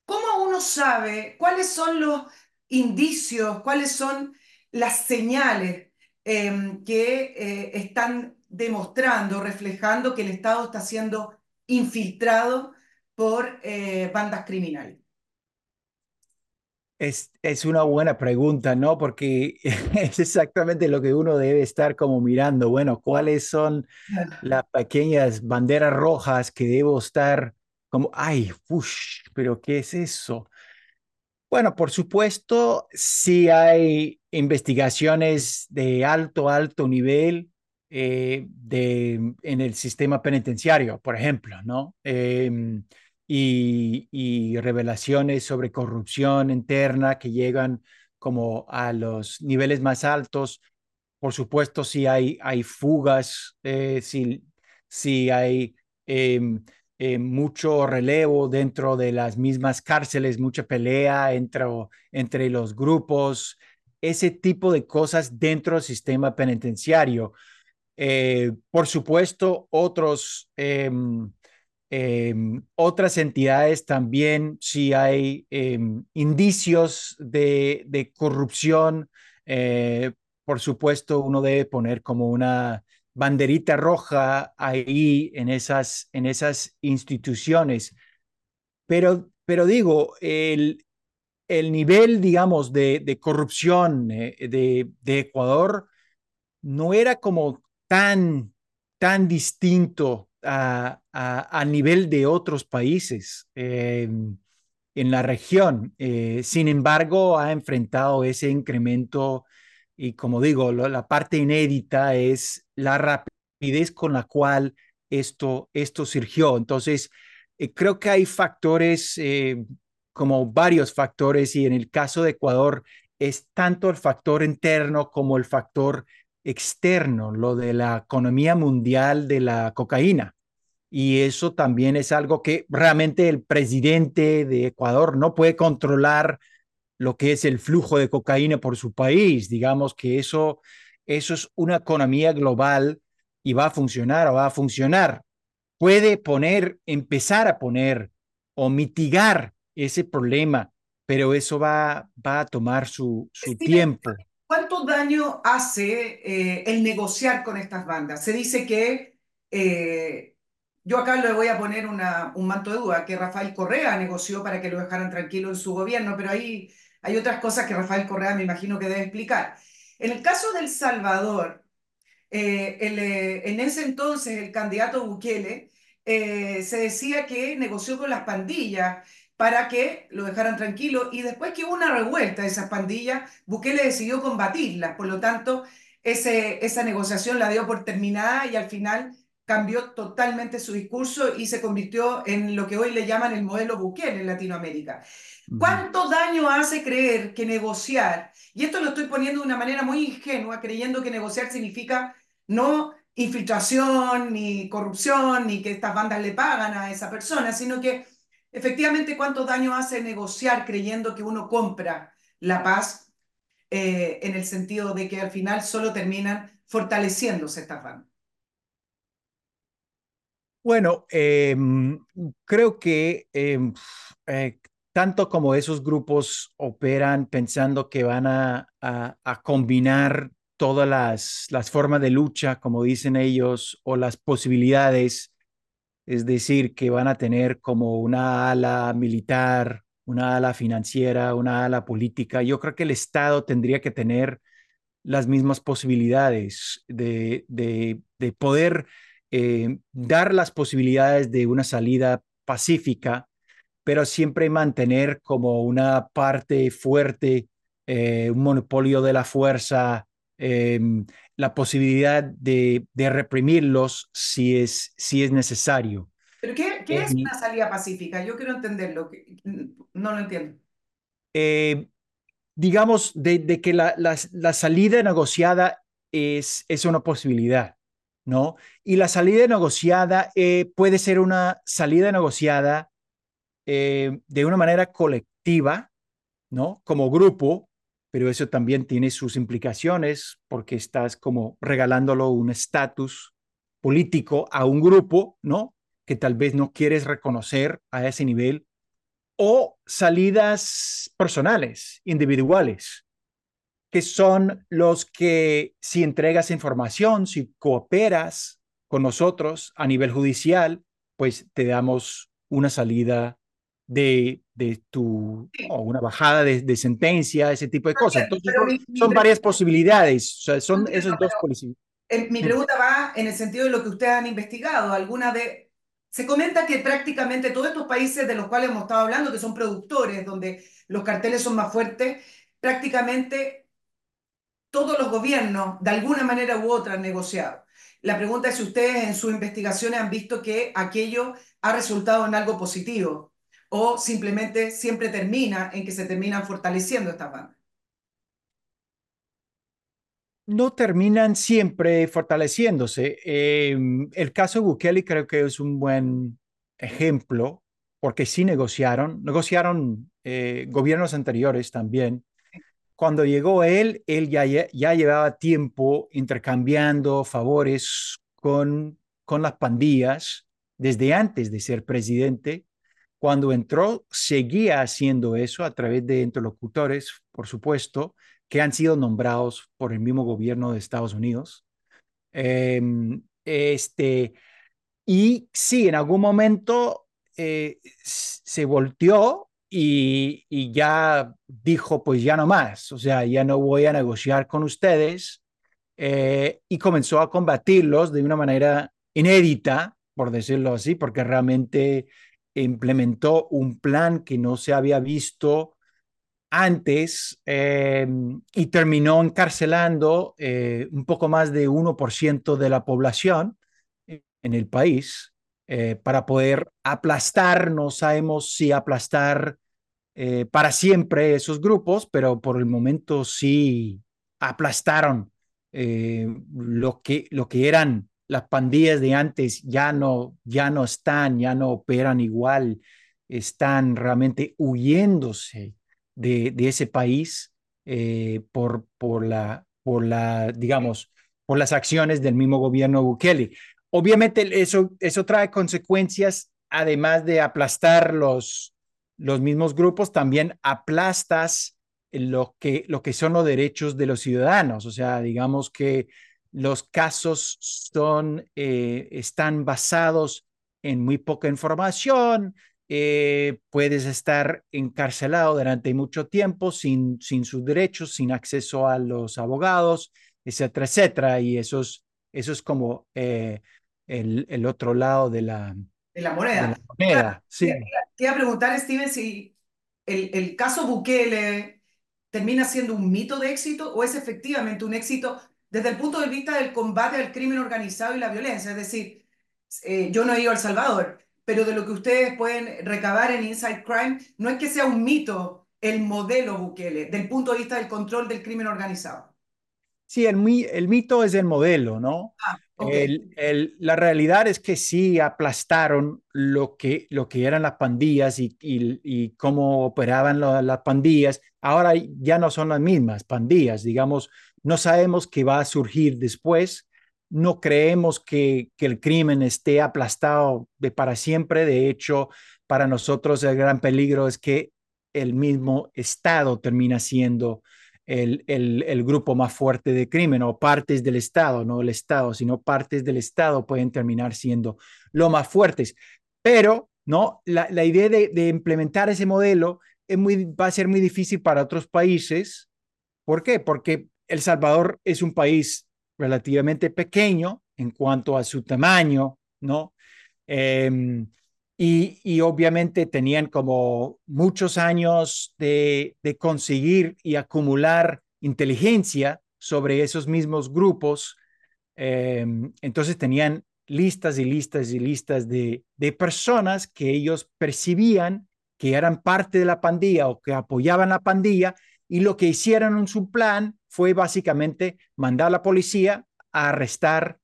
¿Cómo uno sabe cuáles son los indicios, cuáles son las señales eh, que eh, están demostrando, reflejando que el Estado está siendo infiltrado por eh, bandas criminales? Es, es, una buena pregunta, ¿no? Porque es exactamente lo que uno debe estar como mirando. Bueno, ¿cuáles son las pequeñas banderas rojas que debo estar como, ay, uff, pero ¿qué es eso? Bueno, por supuesto, sí hay investigaciones de alto, alto nivel eh, de, en el sistema penitenciario, por ejemplo, ¿no? Eh, y, revelaciones sobre corrupción interna que llegan como a los niveles más altos. Por supuesto, si hay, hay fugas, eh, si, si hay em, eh, mucho relevo dentro de las mismas cárceles, mucha pelea entre, entre los grupos, ese tipo de cosas dentro del sistema penitenciario. Eh, por supuesto, otros, eh, eh, otras entidades también, si hay em, indicios de, corrupción, eh, por supuesto, uno debe poner como una banderita roja ahí en esas, en esas instituciones. Pero, pero digo, el, el nivel, digamos, de, corrupción eh, de Ecuador no era como tan, tan distinto a, a, nivel de otros países eh, en la región. Eh, sin embargo, ha enfrentado ese incremento y como digo, la parte inédita es la rapidez con la cual esto, esto surgió. Entonces, eh, creo que hay factores, eh, como varios factores, y en el caso de Ecuador es tanto el factor interno como el factor externo, lo de la economía mundial de la cocaína. Y eso también es algo que realmente el presidente de Ecuador no puede controlar lo que es el flujo de cocaína por su país. Digamos que eso, eso es una economía global y va a funcionar o va a funcionar. Puede poner, empezar a poner o mitigar ese problema, pero eso va, va a tomar su, su tiempo. ¿Cuánto daño hace eh, el negociar con estas bandas? Se dice que, eh, yo acá le voy a poner una, un manto de duda, que Rafael Correa negoció para que lo dejaran tranquilo en su gobierno, pero ahí hay otras cosas que Rafael Correa me imagino que debe explicar. En el caso del Salvador, eh, el, en ese entonces el candidato Bukele se decía que negoció con las pandillas para que lo dejaran tranquilo. Y después que hubo una revuelta de esas pandillas, Bukele decidió combatirlas, por lo tanto ese, esa negociación la dio por terminada y al final cambió totalmente su discurso y se convirtió en lo que hoy le llaman el modelo Bukele en Latinoamérica. ¿Cuánto daño hace creer que negociar, y esto lo estoy poniendo de una manera muy ingenua, creyendo que negociar significa no infiltración, ni corrupción, ni que estas bandas le pagan a esa persona, sino que efectivamente cuánto daño hace negociar creyendo que uno compra la paz eh, en el sentido de que al final solo terminan fortaleciéndose estas bandas. Bueno, eh, creo que eh, eh, tanto como esos grupos operan pensando que van a, combinar todas las, formas de lucha, como dicen ellos, o las posibilidades, es decir, que van a tener como una ala militar, una ala financiera, una ala política. Yo creo que el Estado tendría que tener las mismas posibilidades de, de, de poder eh, dar las posibilidades de una salida pacífica, pero siempre mantener como una parte fuerte, eh, un monopolio de la fuerza, eh, la posibilidad de, de, reprimirlos si es, si es necesario. ¿Pero qué, qué es una salida pacífica? Yo quiero entenderlo, no lo entiendo. Eh, digamos, de, de que la, la, la, salida negociada es, es una posibilidad. ¿no? Y la salida negociada eh, puede ser una salida negociada eh, de una manera colectiva, ¿no? Como grupo, pero eso también tiene sus implicaciones porque estás como regalándolo un estatus político a un grupo, ¿no? Que tal vez no quieres reconocer a ese nivel, o salidas personales, individuales, que son los que si entregas información, si cooperas con nosotros a nivel judicial, pues te damos una salida de, de tu, o una bajada de, de, sentencia, ese tipo de cosas. Entonces, son, mi, mi son varias posibilidades, o sea, son esos dos posibilidades. Eh, mi pregunta va en el sentido de lo que ustedes han investigado. Alguna de, se comenta que prácticamente todos estos países de los cuales hemos estado hablando, que son productores, donde los carteles son más fuertes, prácticamente todos los gobiernos, de alguna manera u otra, han negociado. La pregunta es si ustedes en sus investigaciones han visto que aquello ha resultado en algo positivo o simplemente siempre termina en que se terminan fortaleciendo estas bandas. No terminan siempre fortaleciéndose. Eh, el caso Bukele creo que es un buen ejemplo porque sí negociaron, negociaron eh, gobiernos anteriores también cuando llegó él, él ya, ya llevaba tiempo intercambiando favores con, con las pandillas desde antes de ser presidente. Cuando entró, seguía haciendo eso a través de interlocutores, por supuesto, que han sido nombrados por el mismo gobierno de Estados Unidos. Eh, este, y sí, en algún momento eh, se volteó y, y, ya dijo, pues ya no más, o sea, ya no voy a negociar con ustedes eh, y comenzó a combatirlos de una manera inédita por decirlo así, porque realmente implementó un plan que no se había visto antes eh, y terminó encarcelando eh, un poco más de 1% de la población en el país eh, para poder aplastar, no sabemos si aplastar para siempre esos grupos, pero por el momento sí aplastaron lo, que, lo que eran las pandillas de antes, ya no, ya no están, ya no operan igual, están realmente huyéndose de, ese país eh, por, por, la, por la, digamos, por las acciones del mismo gobierno Bukele. Obviamente eso, eso trae consecuencias, además de aplastar los, los mismos grupos, también aplastas lo que, lo que son los derechos de los ciudadanos. O sea, digamos que los casos son, eh, están basados en muy poca información, eh, puedes estar encarcelado durante mucho tiempo sin, sin sus derechos, sin acceso a los abogados, etcétera, etcétera. Y eso es, eso es como eh, el, el, otro lado de la, de la moneda. De la moneda sí. Te iba a preguntar, Steven, si el, el caso Bukele termina siendo un mito de éxito o es efectivamente un éxito desde el punto de vista del combate al crimen organizado y la violencia. Es decir, eh, yo no he ido a El Salvador, pero de lo que ustedes pueden recabar en Inside Crime, no es que sea un mito el modelo Bukele, del punto de vista del control del crimen organizado. Sí, el, el mito es el modelo, ¿no? Ah, okay. el, el, la realidad es que sí aplastaron lo que, lo que eran las pandillas y, y, y cómo operaban lo, las pandillas. Ahora ya no son las mismas pandillas, digamos, no sabemos qué va a surgir después no creemos que, que, el crimen esté aplastado de para siempre. De hecho, para nosotros el gran peligro es que el mismo Estado termina siendo el, el, el, grupo más fuerte de crimen o partes del Estado, no el Estado, sino partes del Estado pueden terminar siendo lo más fuertes. Pero no, la, la idea de, de, implementar ese modelo es muy, va a ser muy difícil para otros países. ¿Por qué? Porque El Salvador es un país relativamente pequeño en cuanto a su tamaño, ¿no? Eh, y, y, obviamente tenían como muchos años de, de, conseguir y acumular inteligencia sobre esos mismos grupos. Eh, entonces tenían listas y listas y listas de, de personas que ellos percibían que eran parte de la pandilla o que apoyaban la pandilla y lo que hicieron en su plan fue básicamente mandar a la policía a arrestar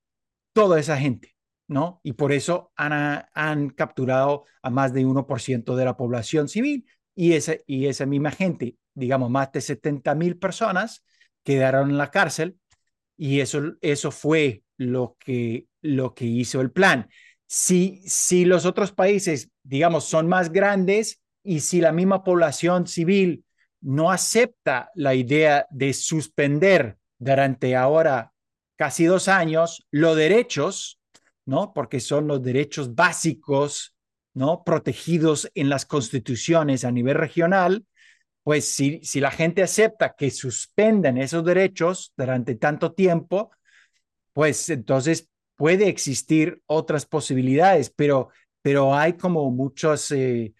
toda esa gente, ¿no? Y por eso han, capturado a más de 1% de la población civil y esa, y esa misma gente, digamos, más de 70 mil personas quedaron en la cárcel y eso, eso fue lo que, lo que hizo el plan. Si, si los otros países, digamos, son más grandes y si la misma población civil no acepta la idea de suspender durante ahora casi dos años los derechos, ¿no? Porque son los derechos básicos, ¿no? Protegidos en las constituciones a nivel regional, pues si, si la gente acepta que suspenden esos derechos durante tanto tiempo, pues entonces puede existir otras posibilidades, pero, pero hay como muchos... Eh,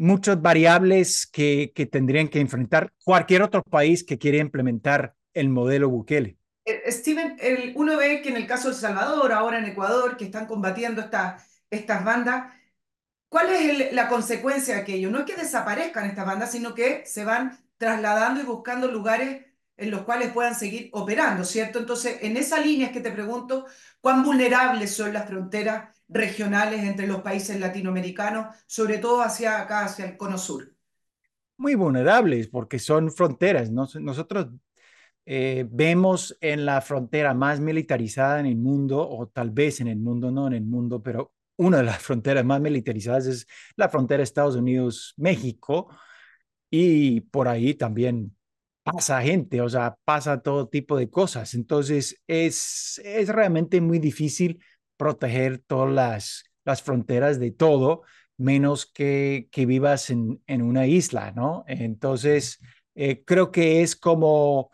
muchas variables que, que, tendrían que enfrentar cualquier otro país que quiera implementar el modelo Bukele. Eh, Steven, el, uno ve que en el caso de El Salvador, ahora en Ecuador, que están combatiendo esta, estas bandas, ¿cuál es el, la consecuencia de aquello? No es que desaparezcan estas bandas, sino que se van trasladando y buscando lugares en los cuales puedan seguir operando, ¿cierto? Entonces, en esa línea es que te pregunto, ¿cuán vulnerables son las fronteras regionales entre los países latinoamericanos, sobre todo hacia acá, hacia el cono sur? Muy vulnerables porque son fronteras. ¿no? Nosotros eh, vemos en la frontera más militarizada en el mundo, o tal vez en el mundo, no en el mundo, pero una de las fronteras más militarizadas es la frontera Estados Unidos-México. Y por ahí también pasa gente, o sea, pasa todo tipo de cosas. Entonces, es, es realmente muy difícil proteger todas las, las fronteras de todo, menos que, que vivas en, en, una isla, ¿no? Entonces, eh, creo que es como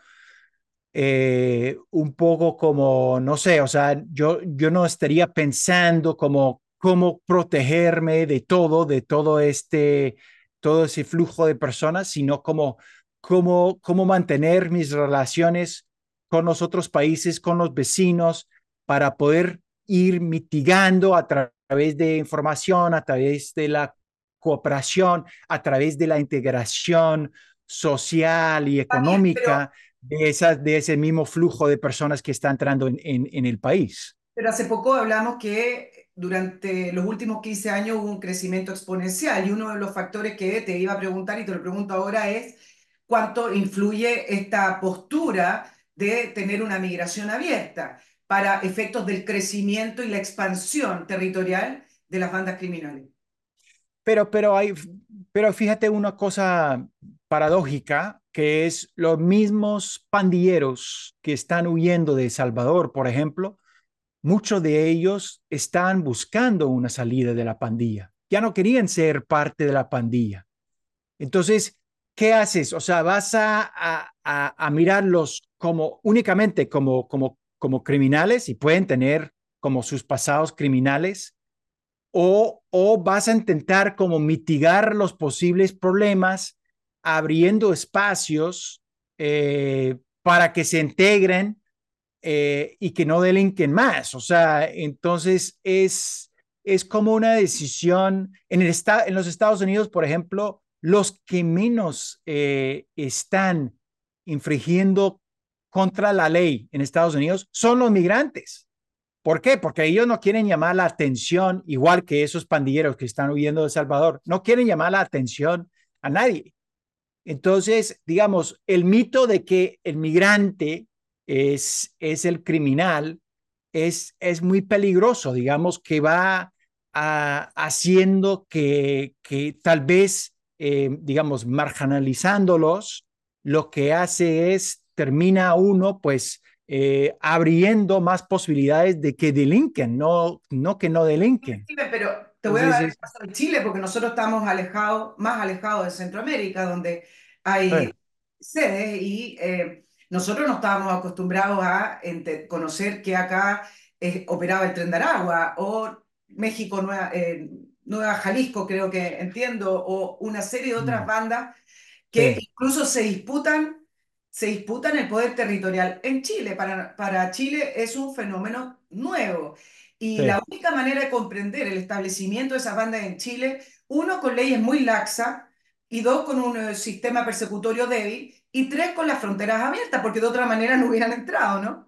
eh, un poco como, no sé, o sea, yo, yo no estaría pensando como cómo protegerme de todo, de todo este, todo ese flujo de personas, sino como cómo, cómo mantener mis relaciones con los otros países, con los vecinos, para poder ir mitigando a través de información, a través de la cooperación, a través de la integración social y económica de, esas, de ese mismo flujo de personas que está entrando en, en, en el país. Pero hace poco hablamos que durante los últimos 15 años hubo un crecimiento exponencial y uno de los factores que te iba a preguntar y te lo pregunto ahora es cuánto influye esta postura de tener una migración abierta para efectos del crecimiento y la expansión territorial de las bandas criminales. Pero, pero, hay, pero fíjate una cosa paradójica, que es los mismos pandilleros que están huyendo de Salvador, por ejemplo, muchos de ellos están buscando una salida de la pandilla. Ya no querían ser parte de la pandilla. Entonces, ¿qué haces? O sea, vas a, a, a mirarlos como únicamente como, como, como criminales y pueden tener como sus pasados criminales o, o vas a intentar como mitigar los posibles problemas abriendo espacios eh, para que se integren eh, y que no delinquen más. O sea, entonces es, es como una decisión. En, el en los Estados Unidos, por ejemplo, los que menos eh, están infringiendo contra la ley en Estados Unidos son los migrantes. ¿Por qué? Porque ellos no quieren llamar la atención, igual que esos pandilleros que están huyendo de Salvador, no quieren llamar la atención a nadie. Entonces, digamos, el mito de que el migrante es, es el criminal es, es muy peligroso, digamos, que va haciendo que, que tal vez, eh, digamos, marginalizándolos, lo que hace es, termina uno, pues, eh, abriendo más posibilidades de que delinquen, no, no que no delinquen. Sí, pero te voy a dar el caso de Chile, porque nosotros estamos alejados, más alejados de Centroamérica, donde hay sedes y eh, nosotros no estábamos acostumbrados a conocer que acá eh, operaba el tren de Aragua o México, Nueva, eh, Nueva, Jalisco, creo que entiendo, o una serie de otras mm. bandas que sí. incluso se disputan se disputan el poder territorial en Chile. Para, para Chile es un fenómeno nuevo. Y sí. la única manera de comprender el establecimiento de esas bandas en Chile, uno, con leyes muy laxas, y dos, con un uh, sistema persecutorio débil, y tres, con las fronteras abiertas, porque de otra manera no hubieran entrado, ¿no?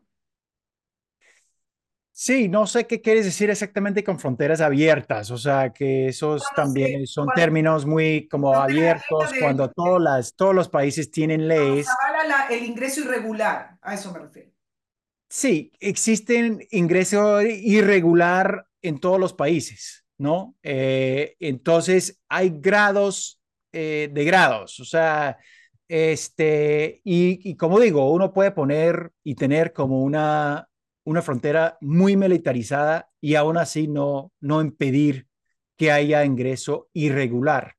Sí, no sé qué quieres decir exactamente con fronteras abiertas, o sea, que esos también son cuando, términos muy como abiertos de, cuando todas las, todos los países tienen leyes. La, el ingreso irregular, a eso me refiero. Sí, existen ingreso irregular en todos los países, ¿no? Eh, entonces, hay grados eh, de grados, o sea, este, y, y como digo, uno puede poner y tener como una una frontera muy militarizada y aún así no, no impedir que haya ingreso irregular.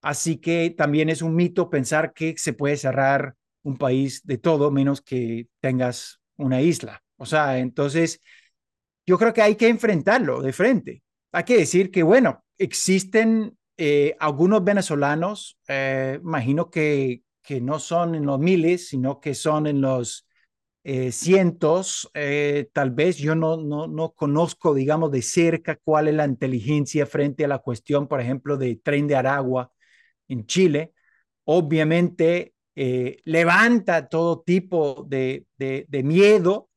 Así que también es un mito pensar que se puede cerrar un país de todo menos que tengas una isla. O sea, entonces yo creo que hay que enfrentarlo de frente. Hay que decir que, bueno, existen eh, algunos venezolanos, eh, imagino que, que no son en los miles, sino que son en los eh, cientos, eh, tal vez yo no, no, no conozco, digamos, de cerca cuál es la inteligencia frente a la cuestión, por ejemplo, de tren de Aragua en Chile. Obviamente eh, levanta todo tipo de, de, miedo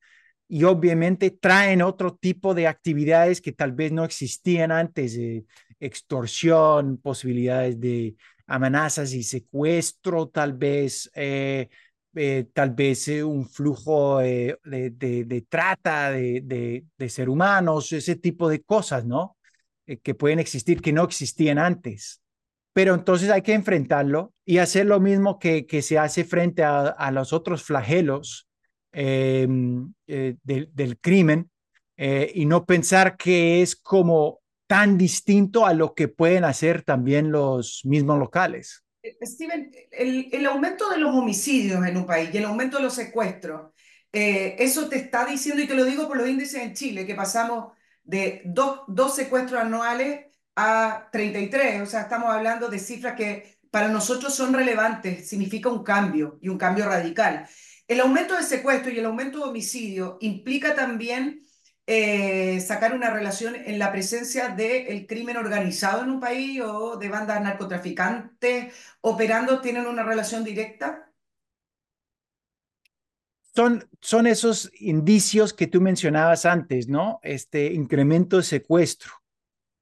y obviamente traen otro tipo de actividades que tal vez no existían antes, de extorsión, posibilidades de amenazas y secuestro, tal vez eh, eh, tal vez eh, un flujo eh, de, de, de, trata de, de, ser humanos, ese tipo de cosas, ¿no? Que pueden existir, que no existían antes. Pero entonces hay que enfrentarlo y hacer lo mismo que, que se hace frente a, a los otros flagelos em, del, del crimen y no pensar que es como tan distinto a lo que pueden hacer también los mismos locales. Steven, el, el aumento de los homicidios en un país y el aumento de los secuestros, eh, eso te está diciendo, y te lo digo por los índices en Chile, que pasamos de dos, dos secuestros anuales a 33, o sea, estamos hablando de cifras que para nosotros son relevantes, significa un cambio y un cambio radical. El aumento de secuestro y el aumento de homicidio implica también eh, sacar una relación en la presencia del crimen organizado en un país o de bandas narcotraficantes operando, ¿tienen una relación directa? Son, son esos indicios que tú mencionabas antes, ¿no? Este incremento de secuestro.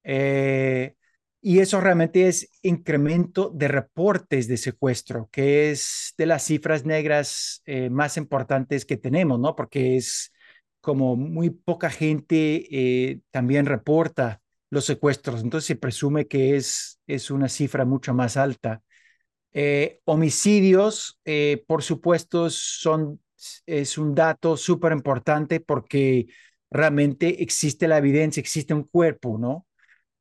Eh, y eso realmente es incremento de reportes de secuestro, que es de las cifras negras eh, más importantes que tenemos, ¿no? Porque es como muy poca gente eh, también reporta los secuestros, entonces se presume que es, es una cifra mucho más alta. Eh, homicidios, eh, por supuesto, son, es un dato súper importante porque realmente existe la evidencia, existe un cuerpo, ¿no?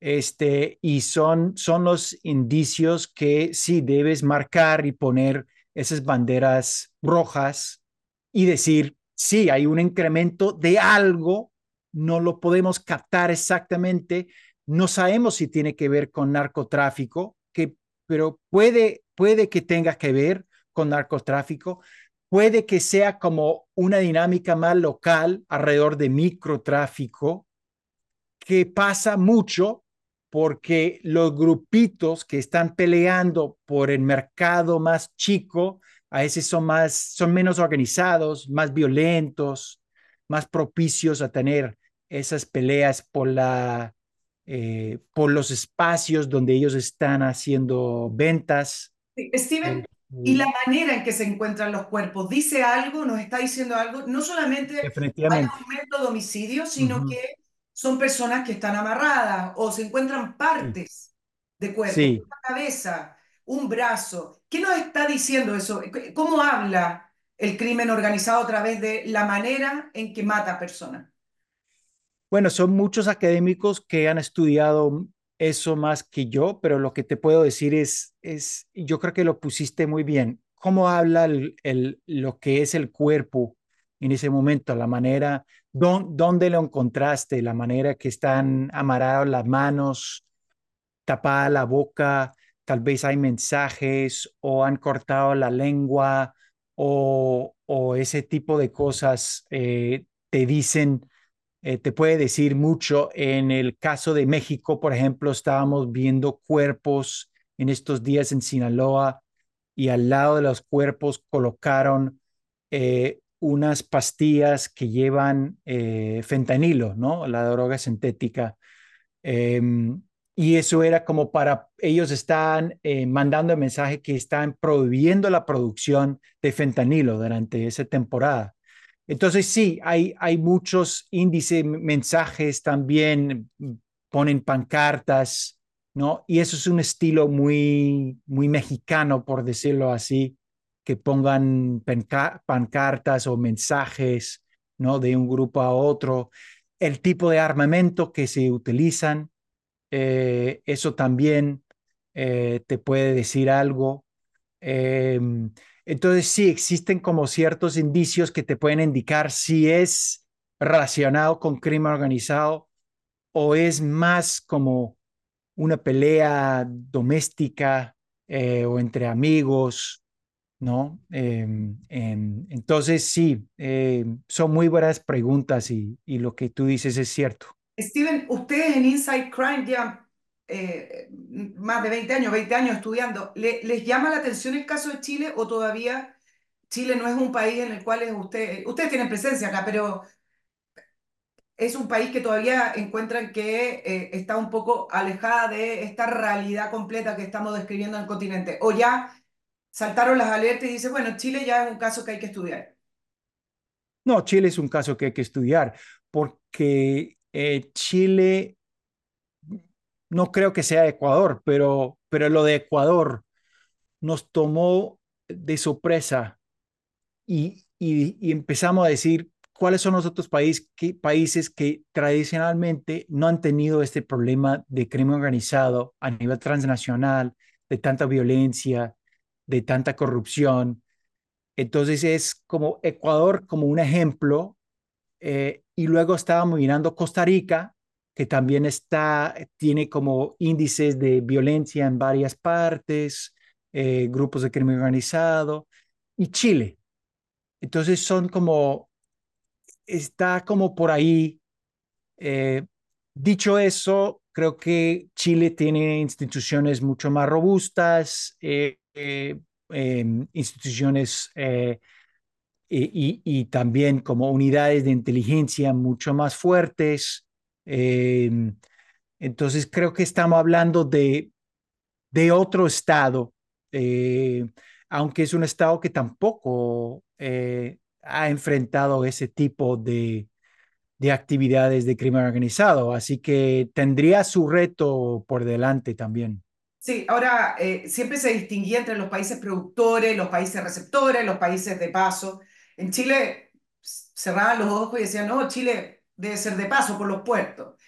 Este, y son, son los indicios que sí debes marcar y poner esas banderas rojas y decir, sí, hay un incremento de algo, no lo podemos captar exactamente, no sabemos si tiene que ver con narcotráfico, que, pero puede, puede que tenga que ver con narcotráfico, puede que sea como una dinámica más local alrededor de microtráfico, que pasa mucho porque los grupitos que están peleando por el mercado más chico a veces son más, son menos organizados, más violentos, más propicios a tener esas peleas por la, eh, por los espacios donde ellos están haciendo ventas. Steven, y la manera en que se encuentran los cuerpos, ¿dice algo, nos está diciendo algo? No solamente hay aumento de homicidios, sino uh -huh. que son personas que están amarradas o se encuentran partes sí. de cuerpo, sí. una cabeza, un brazo. ¿Qué nos está diciendo eso? ¿Cómo habla el crimen organizado a través de la manera en que mata a personas? Bueno, son muchos académicos que han estudiado eso más que yo, pero lo que te puedo decir es, es yo creo que lo pusiste muy bien. ¿Cómo habla el, el, lo que es el cuerpo en ese momento? La manera, don, ¿dónde lo encontraste? La manera que están amarradas las manos, tapada la boca, tal vez hay mensajes o han cortado la lengua o, ese tipo de cosas eh, te dicen eh, te puede decir mucho. En el caso de México, por ejemplo, estábamos viendo cuerpos en estos días en Sinaloa y al lado de los cuerpos colocaron eh, unas pastillas que llevan fentanilo, ¿no? La droga sintética. Em, y eso era como para, ellos están eh, mandando el mensaje que están prohibiendo la producción de fentanilo durante esa temporada. Entonces, sí, hay, hay muchos índices, mensajes también, ponen pancartas, ¿no? Y eso es un estilo muy, muy mexicano, por decirlo así, que pongan pancartas o mensajes, ¿no? De un grupo a otro. El tipo de armamento que se utilizan, eh, eso también eh, te puede decir algo. Eh, entonces, sí, existen como ciertos indicios que te pueden indicar si es relacionado con crimen organizado o es más como una pelea doméstica eh, o entre amigos, ¿no? Eh, entonces, sí, son muy buenas preguntas y, lo que tú dices es cierto. Steven, ustedes en Inside Crime llevan eh, más de 20 años, 20 años estudiando, ¿Le, ¿les llama la atención el caso de Chile o todavía Chile no es un país en el cual usted, ustedes tienen presencia acá, pero es un país que todavía encuentran que eh, está un poco alejada de esta realidad completa que estamos describiendo en el continente? ¿O ya saltaron las alertas y dicen, bueno, Chile ya es un caso que hay que estudiar? No, Chile es un caso que hay que estudiar porque eh, Chile no creo que sea Ecuador, pero, pero lo de Ecuador nos tomó de sorpresa y, y, empezamos a decir cuáles son los otros país, que, países que tradicionalmente no han tenido este problema de crimen organizado a nivel transnacional, de tanta violencia, de tanta corrupción. Entonces es como Ecuador como un ejemplo eh, y luego estábamos mirando Costa Rica, que también está, tiene como índices de violencia en varias partes, eh, grupos de crimen organizado, y Chile. Entonces son como, está como por ahí. Eh, dicho eso, creo que Chile tiene instituciones mucho más robustas, em, instituciones y, también como unidades de inteligencia mucho más fuertes. Eh, entonces creo que estamos hablando de, de otro estado, eh, aunque es un estado que tampoco eh, ha enfrentado ese tipo de, de actividades de crimen organizado, así que tendría su reto por delante también. Sí, ahora siempre se distinguía entre los países productores, los países receptores, los países de paso. En Chile cerraban los ojos y decían, no, Chile debe ser de paso por los puertos.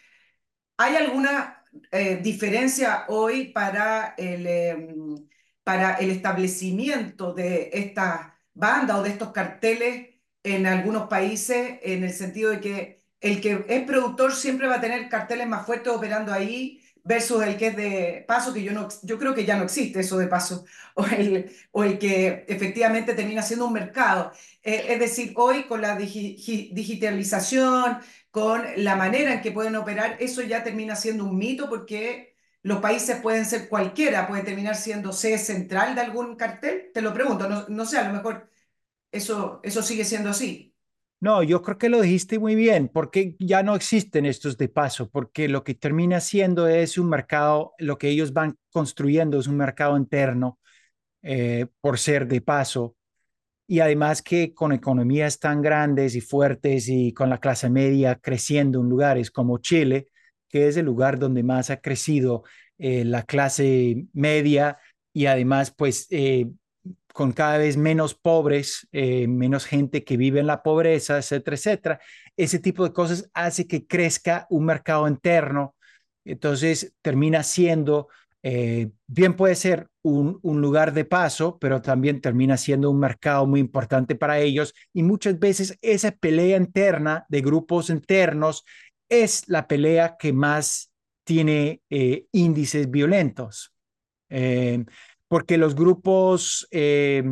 ¿Hay alguna eh, diferencia hoy para el, em, para el establecimiento de esta banda o de estos carteles en algunos países en el sentido de que el que es productor siempre va a tener carteles más fuertes operando ahí versus el que es de paso, que yo, no, yo creo que ya no existe eso de paso, o el, o el que efectivamente termina siendo un mercado. Eh, es decir, hoy con la digitalización, con la manera en que pueden operar, eso ya termina siendo un mito porque los países pueden ser cualquiera, puede terminar siendo sede central de algún cartel. Te lo pregunto, no, no sé, a lo mejor eso, eso sigue siendo así. No, yo creo que lo dijiste muy bien, porque ya no existen estos de paso, porque lo que termina siendo es un mercado, lo que ellos van construyendo es un mercado interno eh, por ser de paso. Y además que con economías tan grandes y fuertes y con la clase media creciendo en lugares como Chile, que es el lugar donde más ha crecido eh, la clase media y además pues eh, con cada vez menos pobres, eh, menos gente que vive en la pobreza, etcétera, etcétera. Ese tipo de cosas hace que crezca un mercado interno. Entonces termina siendo, eh, bien puede ser un, lugar de paso, pero también termina siendo un mercado muy importante para ellos. Y muchas veces esa pelea interna de grupos internos es la pelea que más tiene eh, índices violentos porque los grupos eh,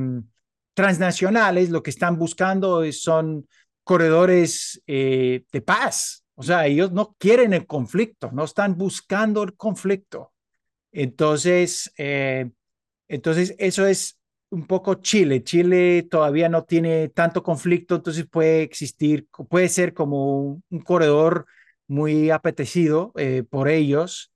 transnacionales lo que están buscando son corredores eh, de paz. O sea, ellos no quieren el conflicto, no están buscando el conflicto. Entonces, eh, entonces eso es un poco Chile. Chile todavía no tiene tanto conflicto, entonces puede existir, puede ser como un, un corredor muy apetecido por ellos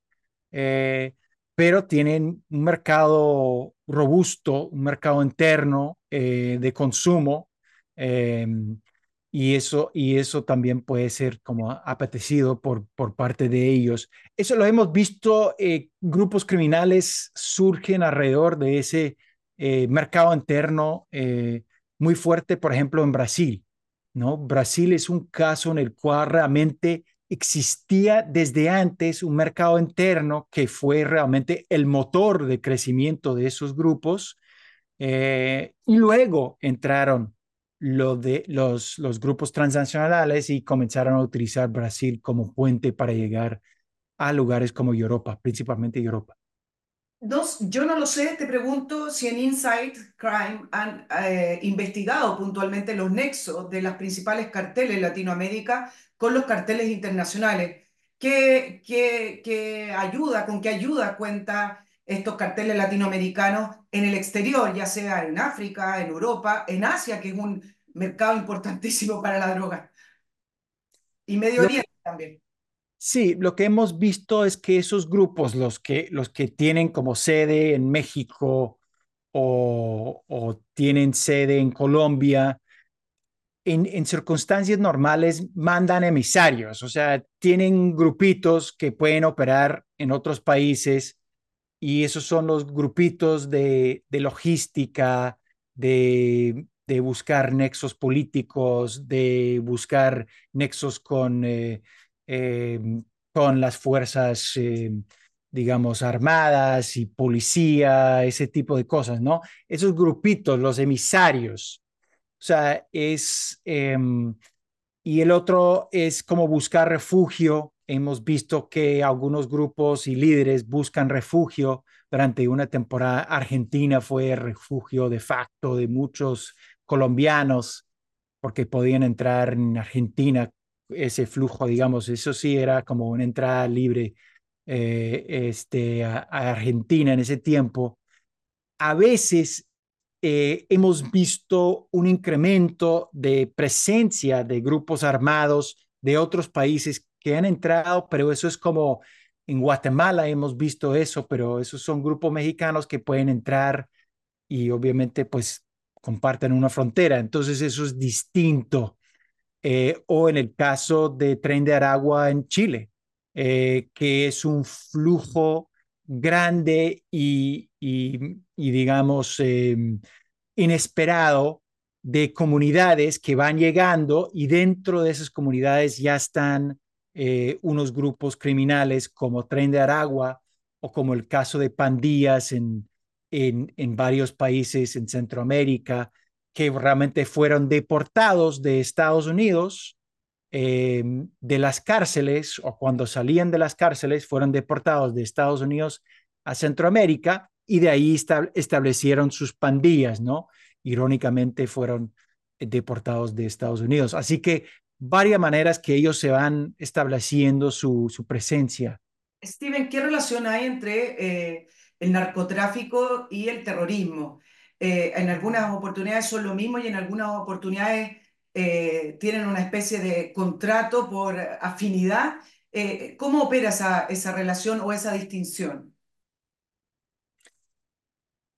pero tienen un mercado robusto, un mercado interno eh, de consumo, em, y, eso, y eso también puede ser como apetecido por, por parte de ellos. Eso lo hemos visto, eh, grupos criminales surgen alrededor de ese eh, mercado interno muy fuerte, por ejemplo, en Brasil. ¿no? Brasil es un caso en el cual realmente existía desde antes un mercado interno que fue realmente el motor de crecimiento de esos grupos. Eh, y luego entraron lo de los, los grupos transnacionales y comenzaron a utilizar Brasil como puente para llegar a lugares como Europa, principalmente Europa. Dos, yo no lo sé, te pregunto si en Insight Crime han eh, investigado puntualmente los nexos de las principales carteles en Latinoamérica con los carteles internacionales. ¿Qué, qué, qué ayuda, con qué ayuda cuenta estos carteles latinoamericanos en el exterior, ya sea en África, en Europa, en Asia, que es un mercado importantísimo para la droga, y Medio Oriente también? Sí, lo que hemos visto es que esos grupos, los que, los que tienen como sede en México o, o tienen sede en Colombia, en, circunstancias normales mandan emisarios, o sea, tienen grupitos que pueden operar en otros países y esos son los grupitos de, logística, de, buscar nexos políticos, de buscar nexos con, eh, em, con las fuerzas em, digamos, armadas y policía, ese tipo de cosas, ¿no? Esos grupitos, los emisarios. O sea, es... Em, y el otro es como buscar refugio. Hemos visto que algunos grupos y líderes buscan refugio durante una temporada. Argentina fue refugio de facto de muchos colombianos porque podían entrar en Argentina ese flujo, digamos, eso sí era como una entrada libre eh, este, a, Argentina en ese tiempo. A veces eh, hemos visto un incremento de presencia de grupos armados de otros países que han entrado, pero eso es como en Guatemala hemos visto eso, pero esos son grupos mexicanos que pueden entrar y obviamente pues comparten una frontera, entonces eso es distinto. Eh, o en el caso de Tren de Aragua en Chile, eh, que es un flujo grande y, digamos, em, inesperado de comunidades que van llegando y dentro de esas comunidades ya están eh, unos grupos criminales como Tren de Aragua o como el caso de pandillas en, en, varios países en Centroamérica que realmente fueron deportados de Estados Unidos, eh, de las cárceles o cuando salían de las cárceles fueron deportados de Estados Unidos a Centroamérica y de ahí establecieron sus pandillas, ¿no? Irónicamente fueron deportados de Estados Unidos. Así que varias maneras que ellos se van estableciendo su, su presencia. Steven, ¿qué relación hay entre eh, el narcotráfico y el terrorismo. Eh, en algunas oportunidades son lo mismo y en algunas oportunidades eh, tienen una especie de contrato por afinidad. Eh, ¿Cómo opera esa, esa relación o esa distinción?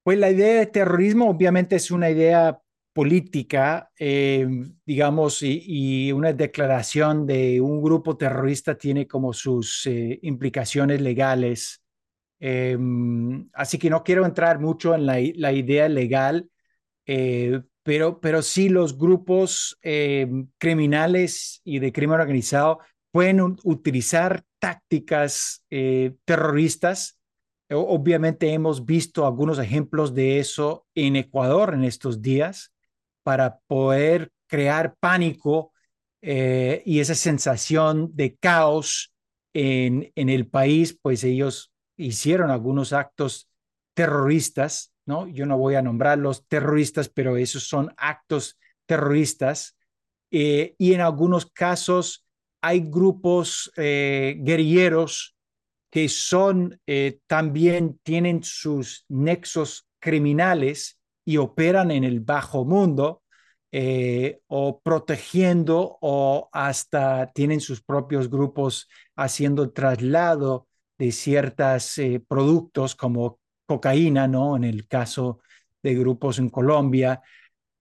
Pues la idea de terrorismo obviamente es una idea política, digamos, y, una declaración de un grupo terrorista tiene como sus implicaciones legales Em, así que no quiero entrar mucho en la, idea legal, eh, pero, pero sí los grupos em, criminales y de crimen organizado pueden utilizar tácticas eh, terroristas. Obviamente hemos visto algunos ejemplos de eso en Ecuador en estos días para poder crear pánico eh, y esa sensación de caos en, en el país, pues ellos hicieron algunos actos terroristas, ¿no? Yo no voy a nombrarlos terroristas, pero esos son actos terroristas. Eh, y en algunos casos hay grupos eh, guerrilleros que son eh, también tienen sus nexos criminales y operan en el bajo mundo o protegiendo o hasta tienen sus propios grupos haciendo traslado de ciertos eh, productos como cocaína, ¿no? En el caso de grupos en Colombia,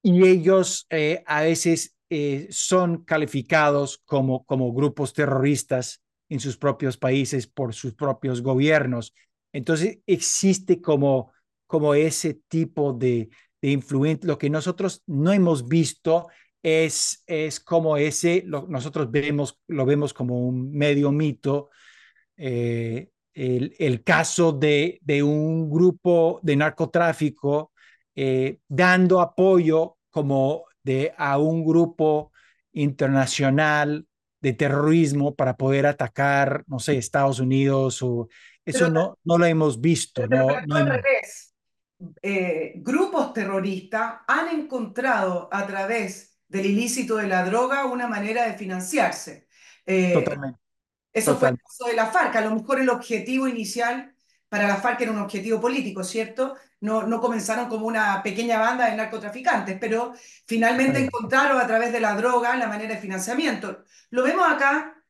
y ellos eh, a veces eh, son calificados como, como grupos terroristas en sus propios países por sus propios gobiernos. Entonces existe como, como ese tipo de, influencia. Lo que nosotros no hemos visto es, es como ese, nosotros vemos, lo vemos como un medio mito, eh, el, caso de, de, un grupo de narcotráfico eh, dando apoyo como de, a un grupo internacional de terrorismo para poder atacar, no sé, Estados Unidos o eso no, no lo hemos visto. no, no al revés. Eh, grupos terroristas han encontrado a través del ilícito de la droga una manera de financiarse. Totalmente. Eso fue el caso de la FARC. A lo mejor el objetivo inicial para la FARC era un objetivo político, ¿cierto? No, no comenzaron como una pequeña banda de narcotraficantes, pero finalmente encontraron a través de la droga la manera de financiamiento. Lo vemos acá,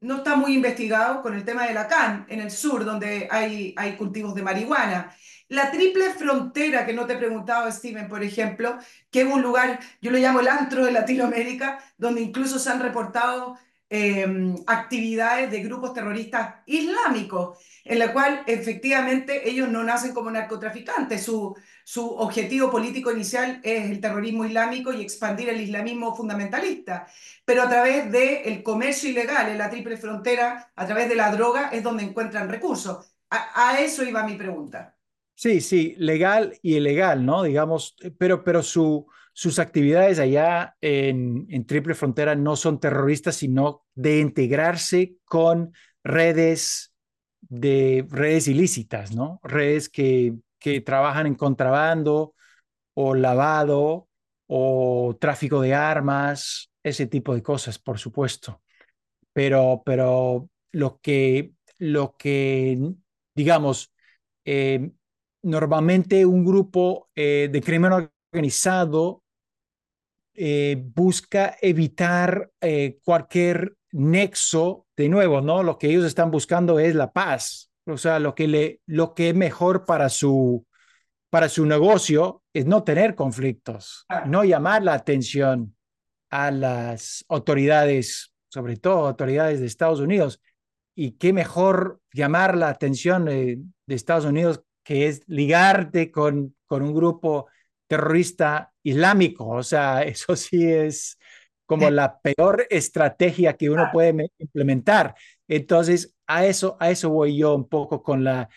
no está muy investigado con el tema de la CAN, en el sur, donde hay, hay cultivos de marihuana. La triple frontera que no te he preguntado, Steven, por ejemplo, que es un lugar, yo lo llamo el antro de Latinoamérica, donde incluso se han reportado Em, actividades de grupos terroristas islámicos, en la cual efectivamente ellos no nacen como narcotraficantes, su, su objetivo político inicial es el terrorismo islámico y expandir el islamismo fundamentalista, pero a través del comercio ilegal en la triple frontera, a través de la droga, es donde encuentran recursos. A, eso iba mi pregunta. Sí, sí, legal y ilegal, ¿no? Digamos, pero, pero su, sus actividades allá en, Triple Frontera no son terroristas, sino de integrarse con redes de redes ilícitas, ¿no? Redes que, que trabajan en contrabando o lavado o tráfico de armas, ese tipo de cosas, por supuesto. Pero, pero lo que, lo que digamos, eh, normalmente un grupo eh, de crimen organizado eh, busca evitar cualquier nexo, de nuevo, ¿no? Lo que ellos están buscando es la paz, o sea, lo que, le, lo que es mejor para su, para su negocio es no tener conflictos, no llamar la atención a las autoridades, sobre todo autoridades de Estados Unidos. Y qué mejor llamar la atención de, Estados Unidos que es ligarte con, con un grupo terrorista islámico. O sea, eso sí es como la peor estrategia que uno puede implementar. Entonces, a eso, a eso voy yo un poco con la,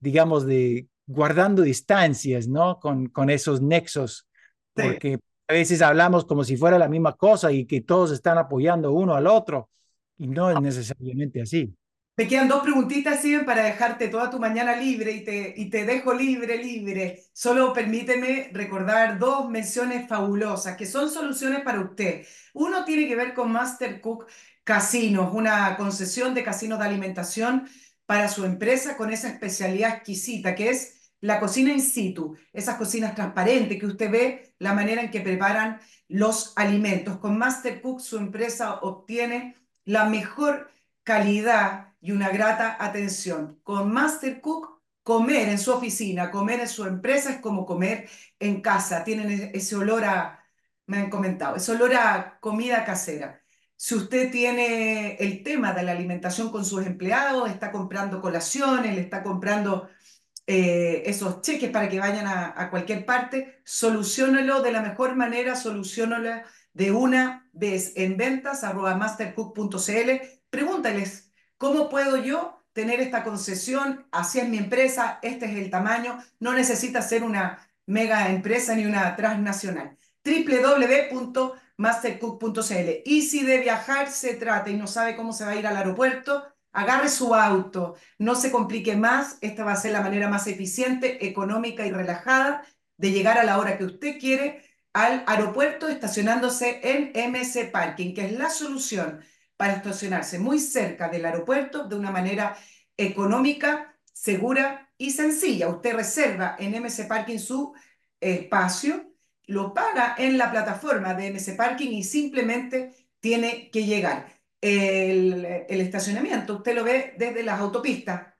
digamos, de guardando distancias, ¿no? Con, con esos nexos, porque a veces hablamos como si fuera la misma cosa y que todos están apoyando uno al otro, y no es necesariamente así. Me quedan dos preguntitas, Steven, para dejarte toda tu mañana libre y te, y te dejo libre, libre. Solo permíteme recordar dos menciones fabulosas que son soluciones para usted. Uno tiene que ver con Master Cook Casinos, una concesión de casinos de alimentación para su empresa con esa especialidad exquisita que es la cocina in situ, esas cocinas transparentes que usted ve, la manera en que preparan los alimentos. Con Master Cook su empresa obtiene la mejor calidad y una grata atención. Con Master Cook, comer en su oficina, comer en su empresa es como comer en casa. Tienen e-, ese olor a, me han comentado, ese olor a comida casera. Si usted tiene el tema de la alimentación con sus empleados, está comprando colaciones, le está comprando eh, esos cheques para que vayan a, cualquier parte, solucionelo de la mejor manera, solucionalo de una vez en ventas arroba mastercook.cl. Pregúntales, ¿cómo puedo yo tener esta concesión? Así es mi empresa, este es el tamaño. No necesita ser una mega empresa ni una transnacional. www.mastercook.cl. Y si de viajar se trata y no sabe cómo se va a ir al aeropuerto, agarre su auto, no se complique más. Esta va a ser la manera más eficiente, económica y relajada de llegar a la hora que usted quiere al aeropuerto estacionándose en MC Parking, que es la solución para estacionarse muy cerca del aeropuerto de una manera económica, segura y sencilla. Usted reserva en MC Parking su espacio, lo paga en la plataforma de MC Parking y simplemente tiene que llegar. El, el estacionamiento, usted lo ve desde las autopistas,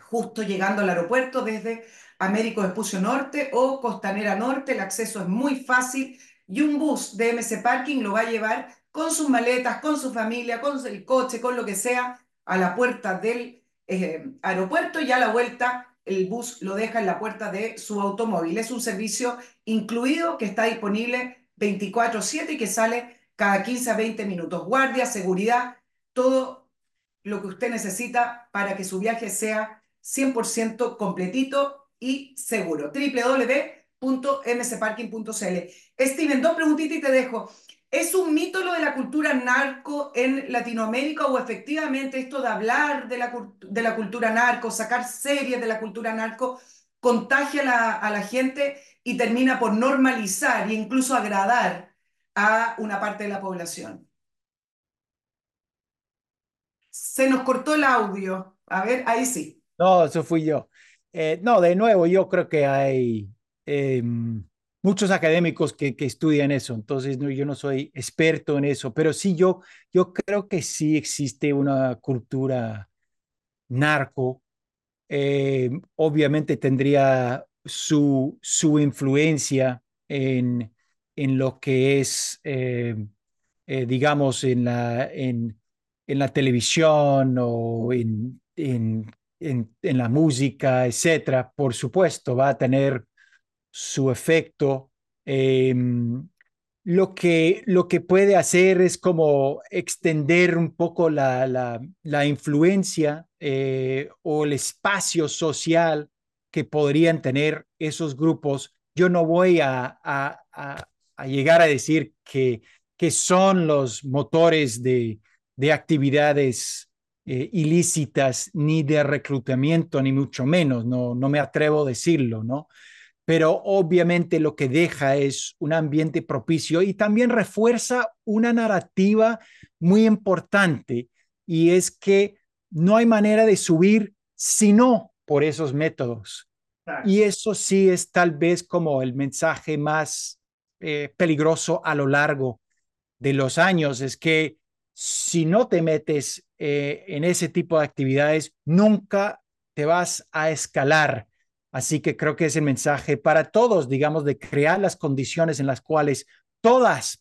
justo llegando al aeropuerto desde Américo Vespucio Norte o Costanera Norte. El acceso es muy fácil y un bus de MC Parking lo va a llevar con sus maletas, con su familia, con el coche, con lo que sea, a la puerta del eh, aeropuerto y a la vuelta el bus lo deja en la puerta de su automóvil. Es un servicio incluido que está disponible 24/7 y que sale cada 15 a 20 minutos. Guardia, seguridad, todo lo que usted necesita para que su viaje sea 100% completito y seguro. www.mcparking.cl. Steven, dos preguntitas y te dejo. ¿Es un mito lo de la cultura narco en Latinoamérica o efectivamente esto de hablar de la, cultura narco, sacar series de la cultura narco, contagia a la, a la gente y termina por normalizar e incluso agradar a una parte de la población? Se nos cortó el audio. A ver, ahí sí. No, eso fui yo. Eh, no, de nuevo, yo creo que hay em, muchos académicos que, que, estudian eso, entonces yo no soy experto en eso, pero sí yo, yo creo que sí existe una cultura narco. Eh, obviamente tendría su, su influencia en, en lo que es, em, eh, digamos, en la, en, en la televisión o en, en en, la música, etcétera, por supuesto, va a tener su efecto. Em, lo que, lo que puede hacer es como extender un poco la, la, la influencia eh, o el espacio social que podrían tener esos grupos. Yo no voy a, a, a, llegar a decir que, que son los motores de, de actividades eh, ilícitas ni de reclutamiento, ni mucho menos, no, no me atrevo a decirlo, ¿no? Pero obviamente lo que deja es un ambiente propicio y también refuerza una narrativa muy importante y es que no hay manera de subir sino por esos métodos. Y eso sí es tal vez como el mensaje más eh, peligroso a lo largo de los años, es que si no te metes eh, en ese tipo de actividades, nunca te vas a escalar. Así que creo que es el mensaje para todos, digamos, de crear las condiciones en las cuales todas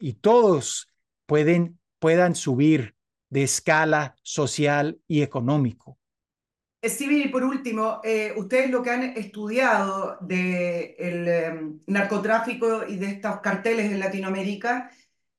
y todos pueden, puedan subir de escala social y económico. Steven, y por último, eh, ustedes lo que han estudiado del eh, narcotráfico y de estos carteles en Latinoamérica,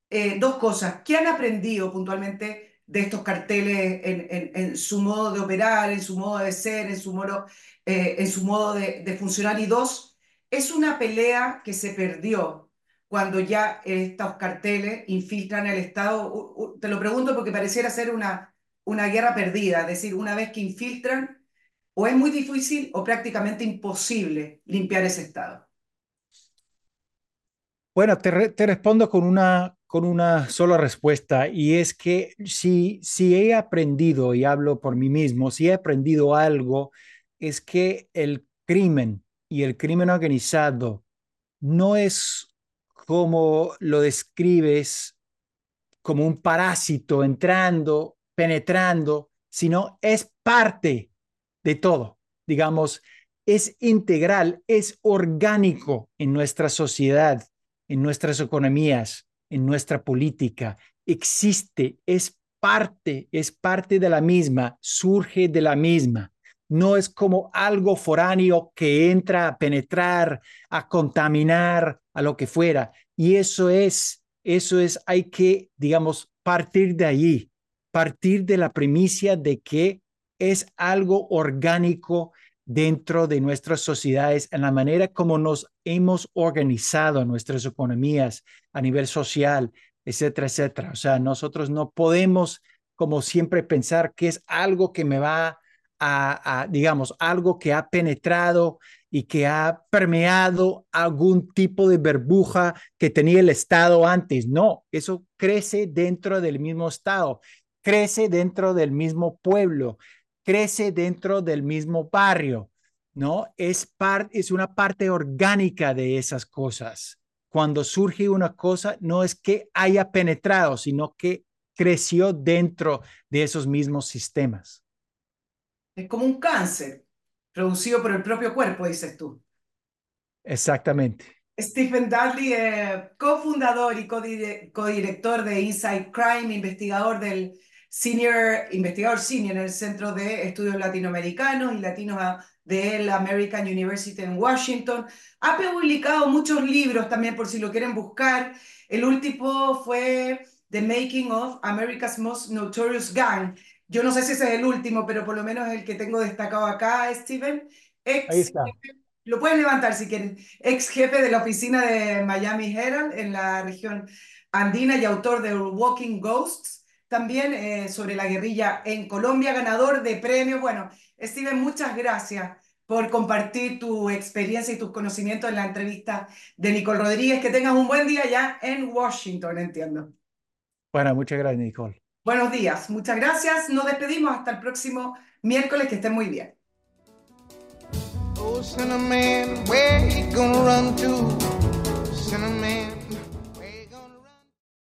eh, dos cosas. ¿Qué han aprendido puntualmente de estos carteles en, en, su modo de operar, en su modo de ser, en su modo, eh, en su modo de, de, funcionar? Y dos, es una pelea que se perdió cuando ya estos carteles infiltran el Estado. Te lo pregunto porque pareciera ser una, una guerra perdida, es decir, una vez que infiltran, o es muy difícil o prácticamente imposible limpiar ese Estado. Bueno, te respondo con una, con una sola respuesta y es que si, si he aprendido, y hablo por mí mismo, si he aprendido algo, es que el crimen y el crimen organizado no es como lo describes como un parásito entrando, penetrando, sino es parte de todo. Digamos, es integral, es orgánico en nuestra sociedad, en nuestras economías, en nuestra política. Existe, es parte, es parte de la misma, surge de la misma. No es como algo foráneo que entra a penetrar, a contaminar, a lo que fuera. Y eso es, eso es, hay que, digamos, partir de allí, partir de la primicia de que es algo orgánico dentro de nuestras sociedades, en la manera como nos hemos organizado nuestras economías a nivel social, etcétera, etcétera. O sea, nosotros no podemos, como siempre, pensar que es algo que me va a, digamos, algo que ha penetrado y que ha permeado algún tipo de burbuja que tenía el Estado antes. No, eso crece dentro del mismo Estado, crece dentro del mismo pueblo, crece dentro del mismo barrio, ¿no? Es, par, es una parte orgánica de esas cosas. Cuando surge una cosa, no es que haya penetrado, sino que creció dentro de esos mismos sistemas. Es como un cáncer producido por el propio cuerpo, dices tú. Exactamente. Stephen Dudley, eh, cofundador y codirector de Inside Crime, investigador del senior, investigador senior en el Centro de Estudios Latinoamericanos y Latinos de la American University en Washington. Ha publicado muchos libros también por si lo quieren buscar. El último fue The Making of America's Most Notorious Gang. Yo no sé si ese es el último, pero por lo menos el que tengo destacado acá, Steven. Ex, Ahí está. Lo pueden levantar si quieren. Ex jefe de la oficina de Miami Herald en la región andina y autor de Walking Ghosts también eh, sobre la guerrilla en Colombia, ganador de premios. Bueno, Steven, muchas gracias por compartir tu experiencia y tus conocimientos en la entrevista de Nicole Rodríguez. Que tengas un buen día ya en Washington, entiendo. Bueno, muchas gracias, Nicole. Buenos días, muchas gracias. Nos despedimos hasta el próximo miércoles. Que estén muy bien. Oh, Cinnamon, where you gonna run to?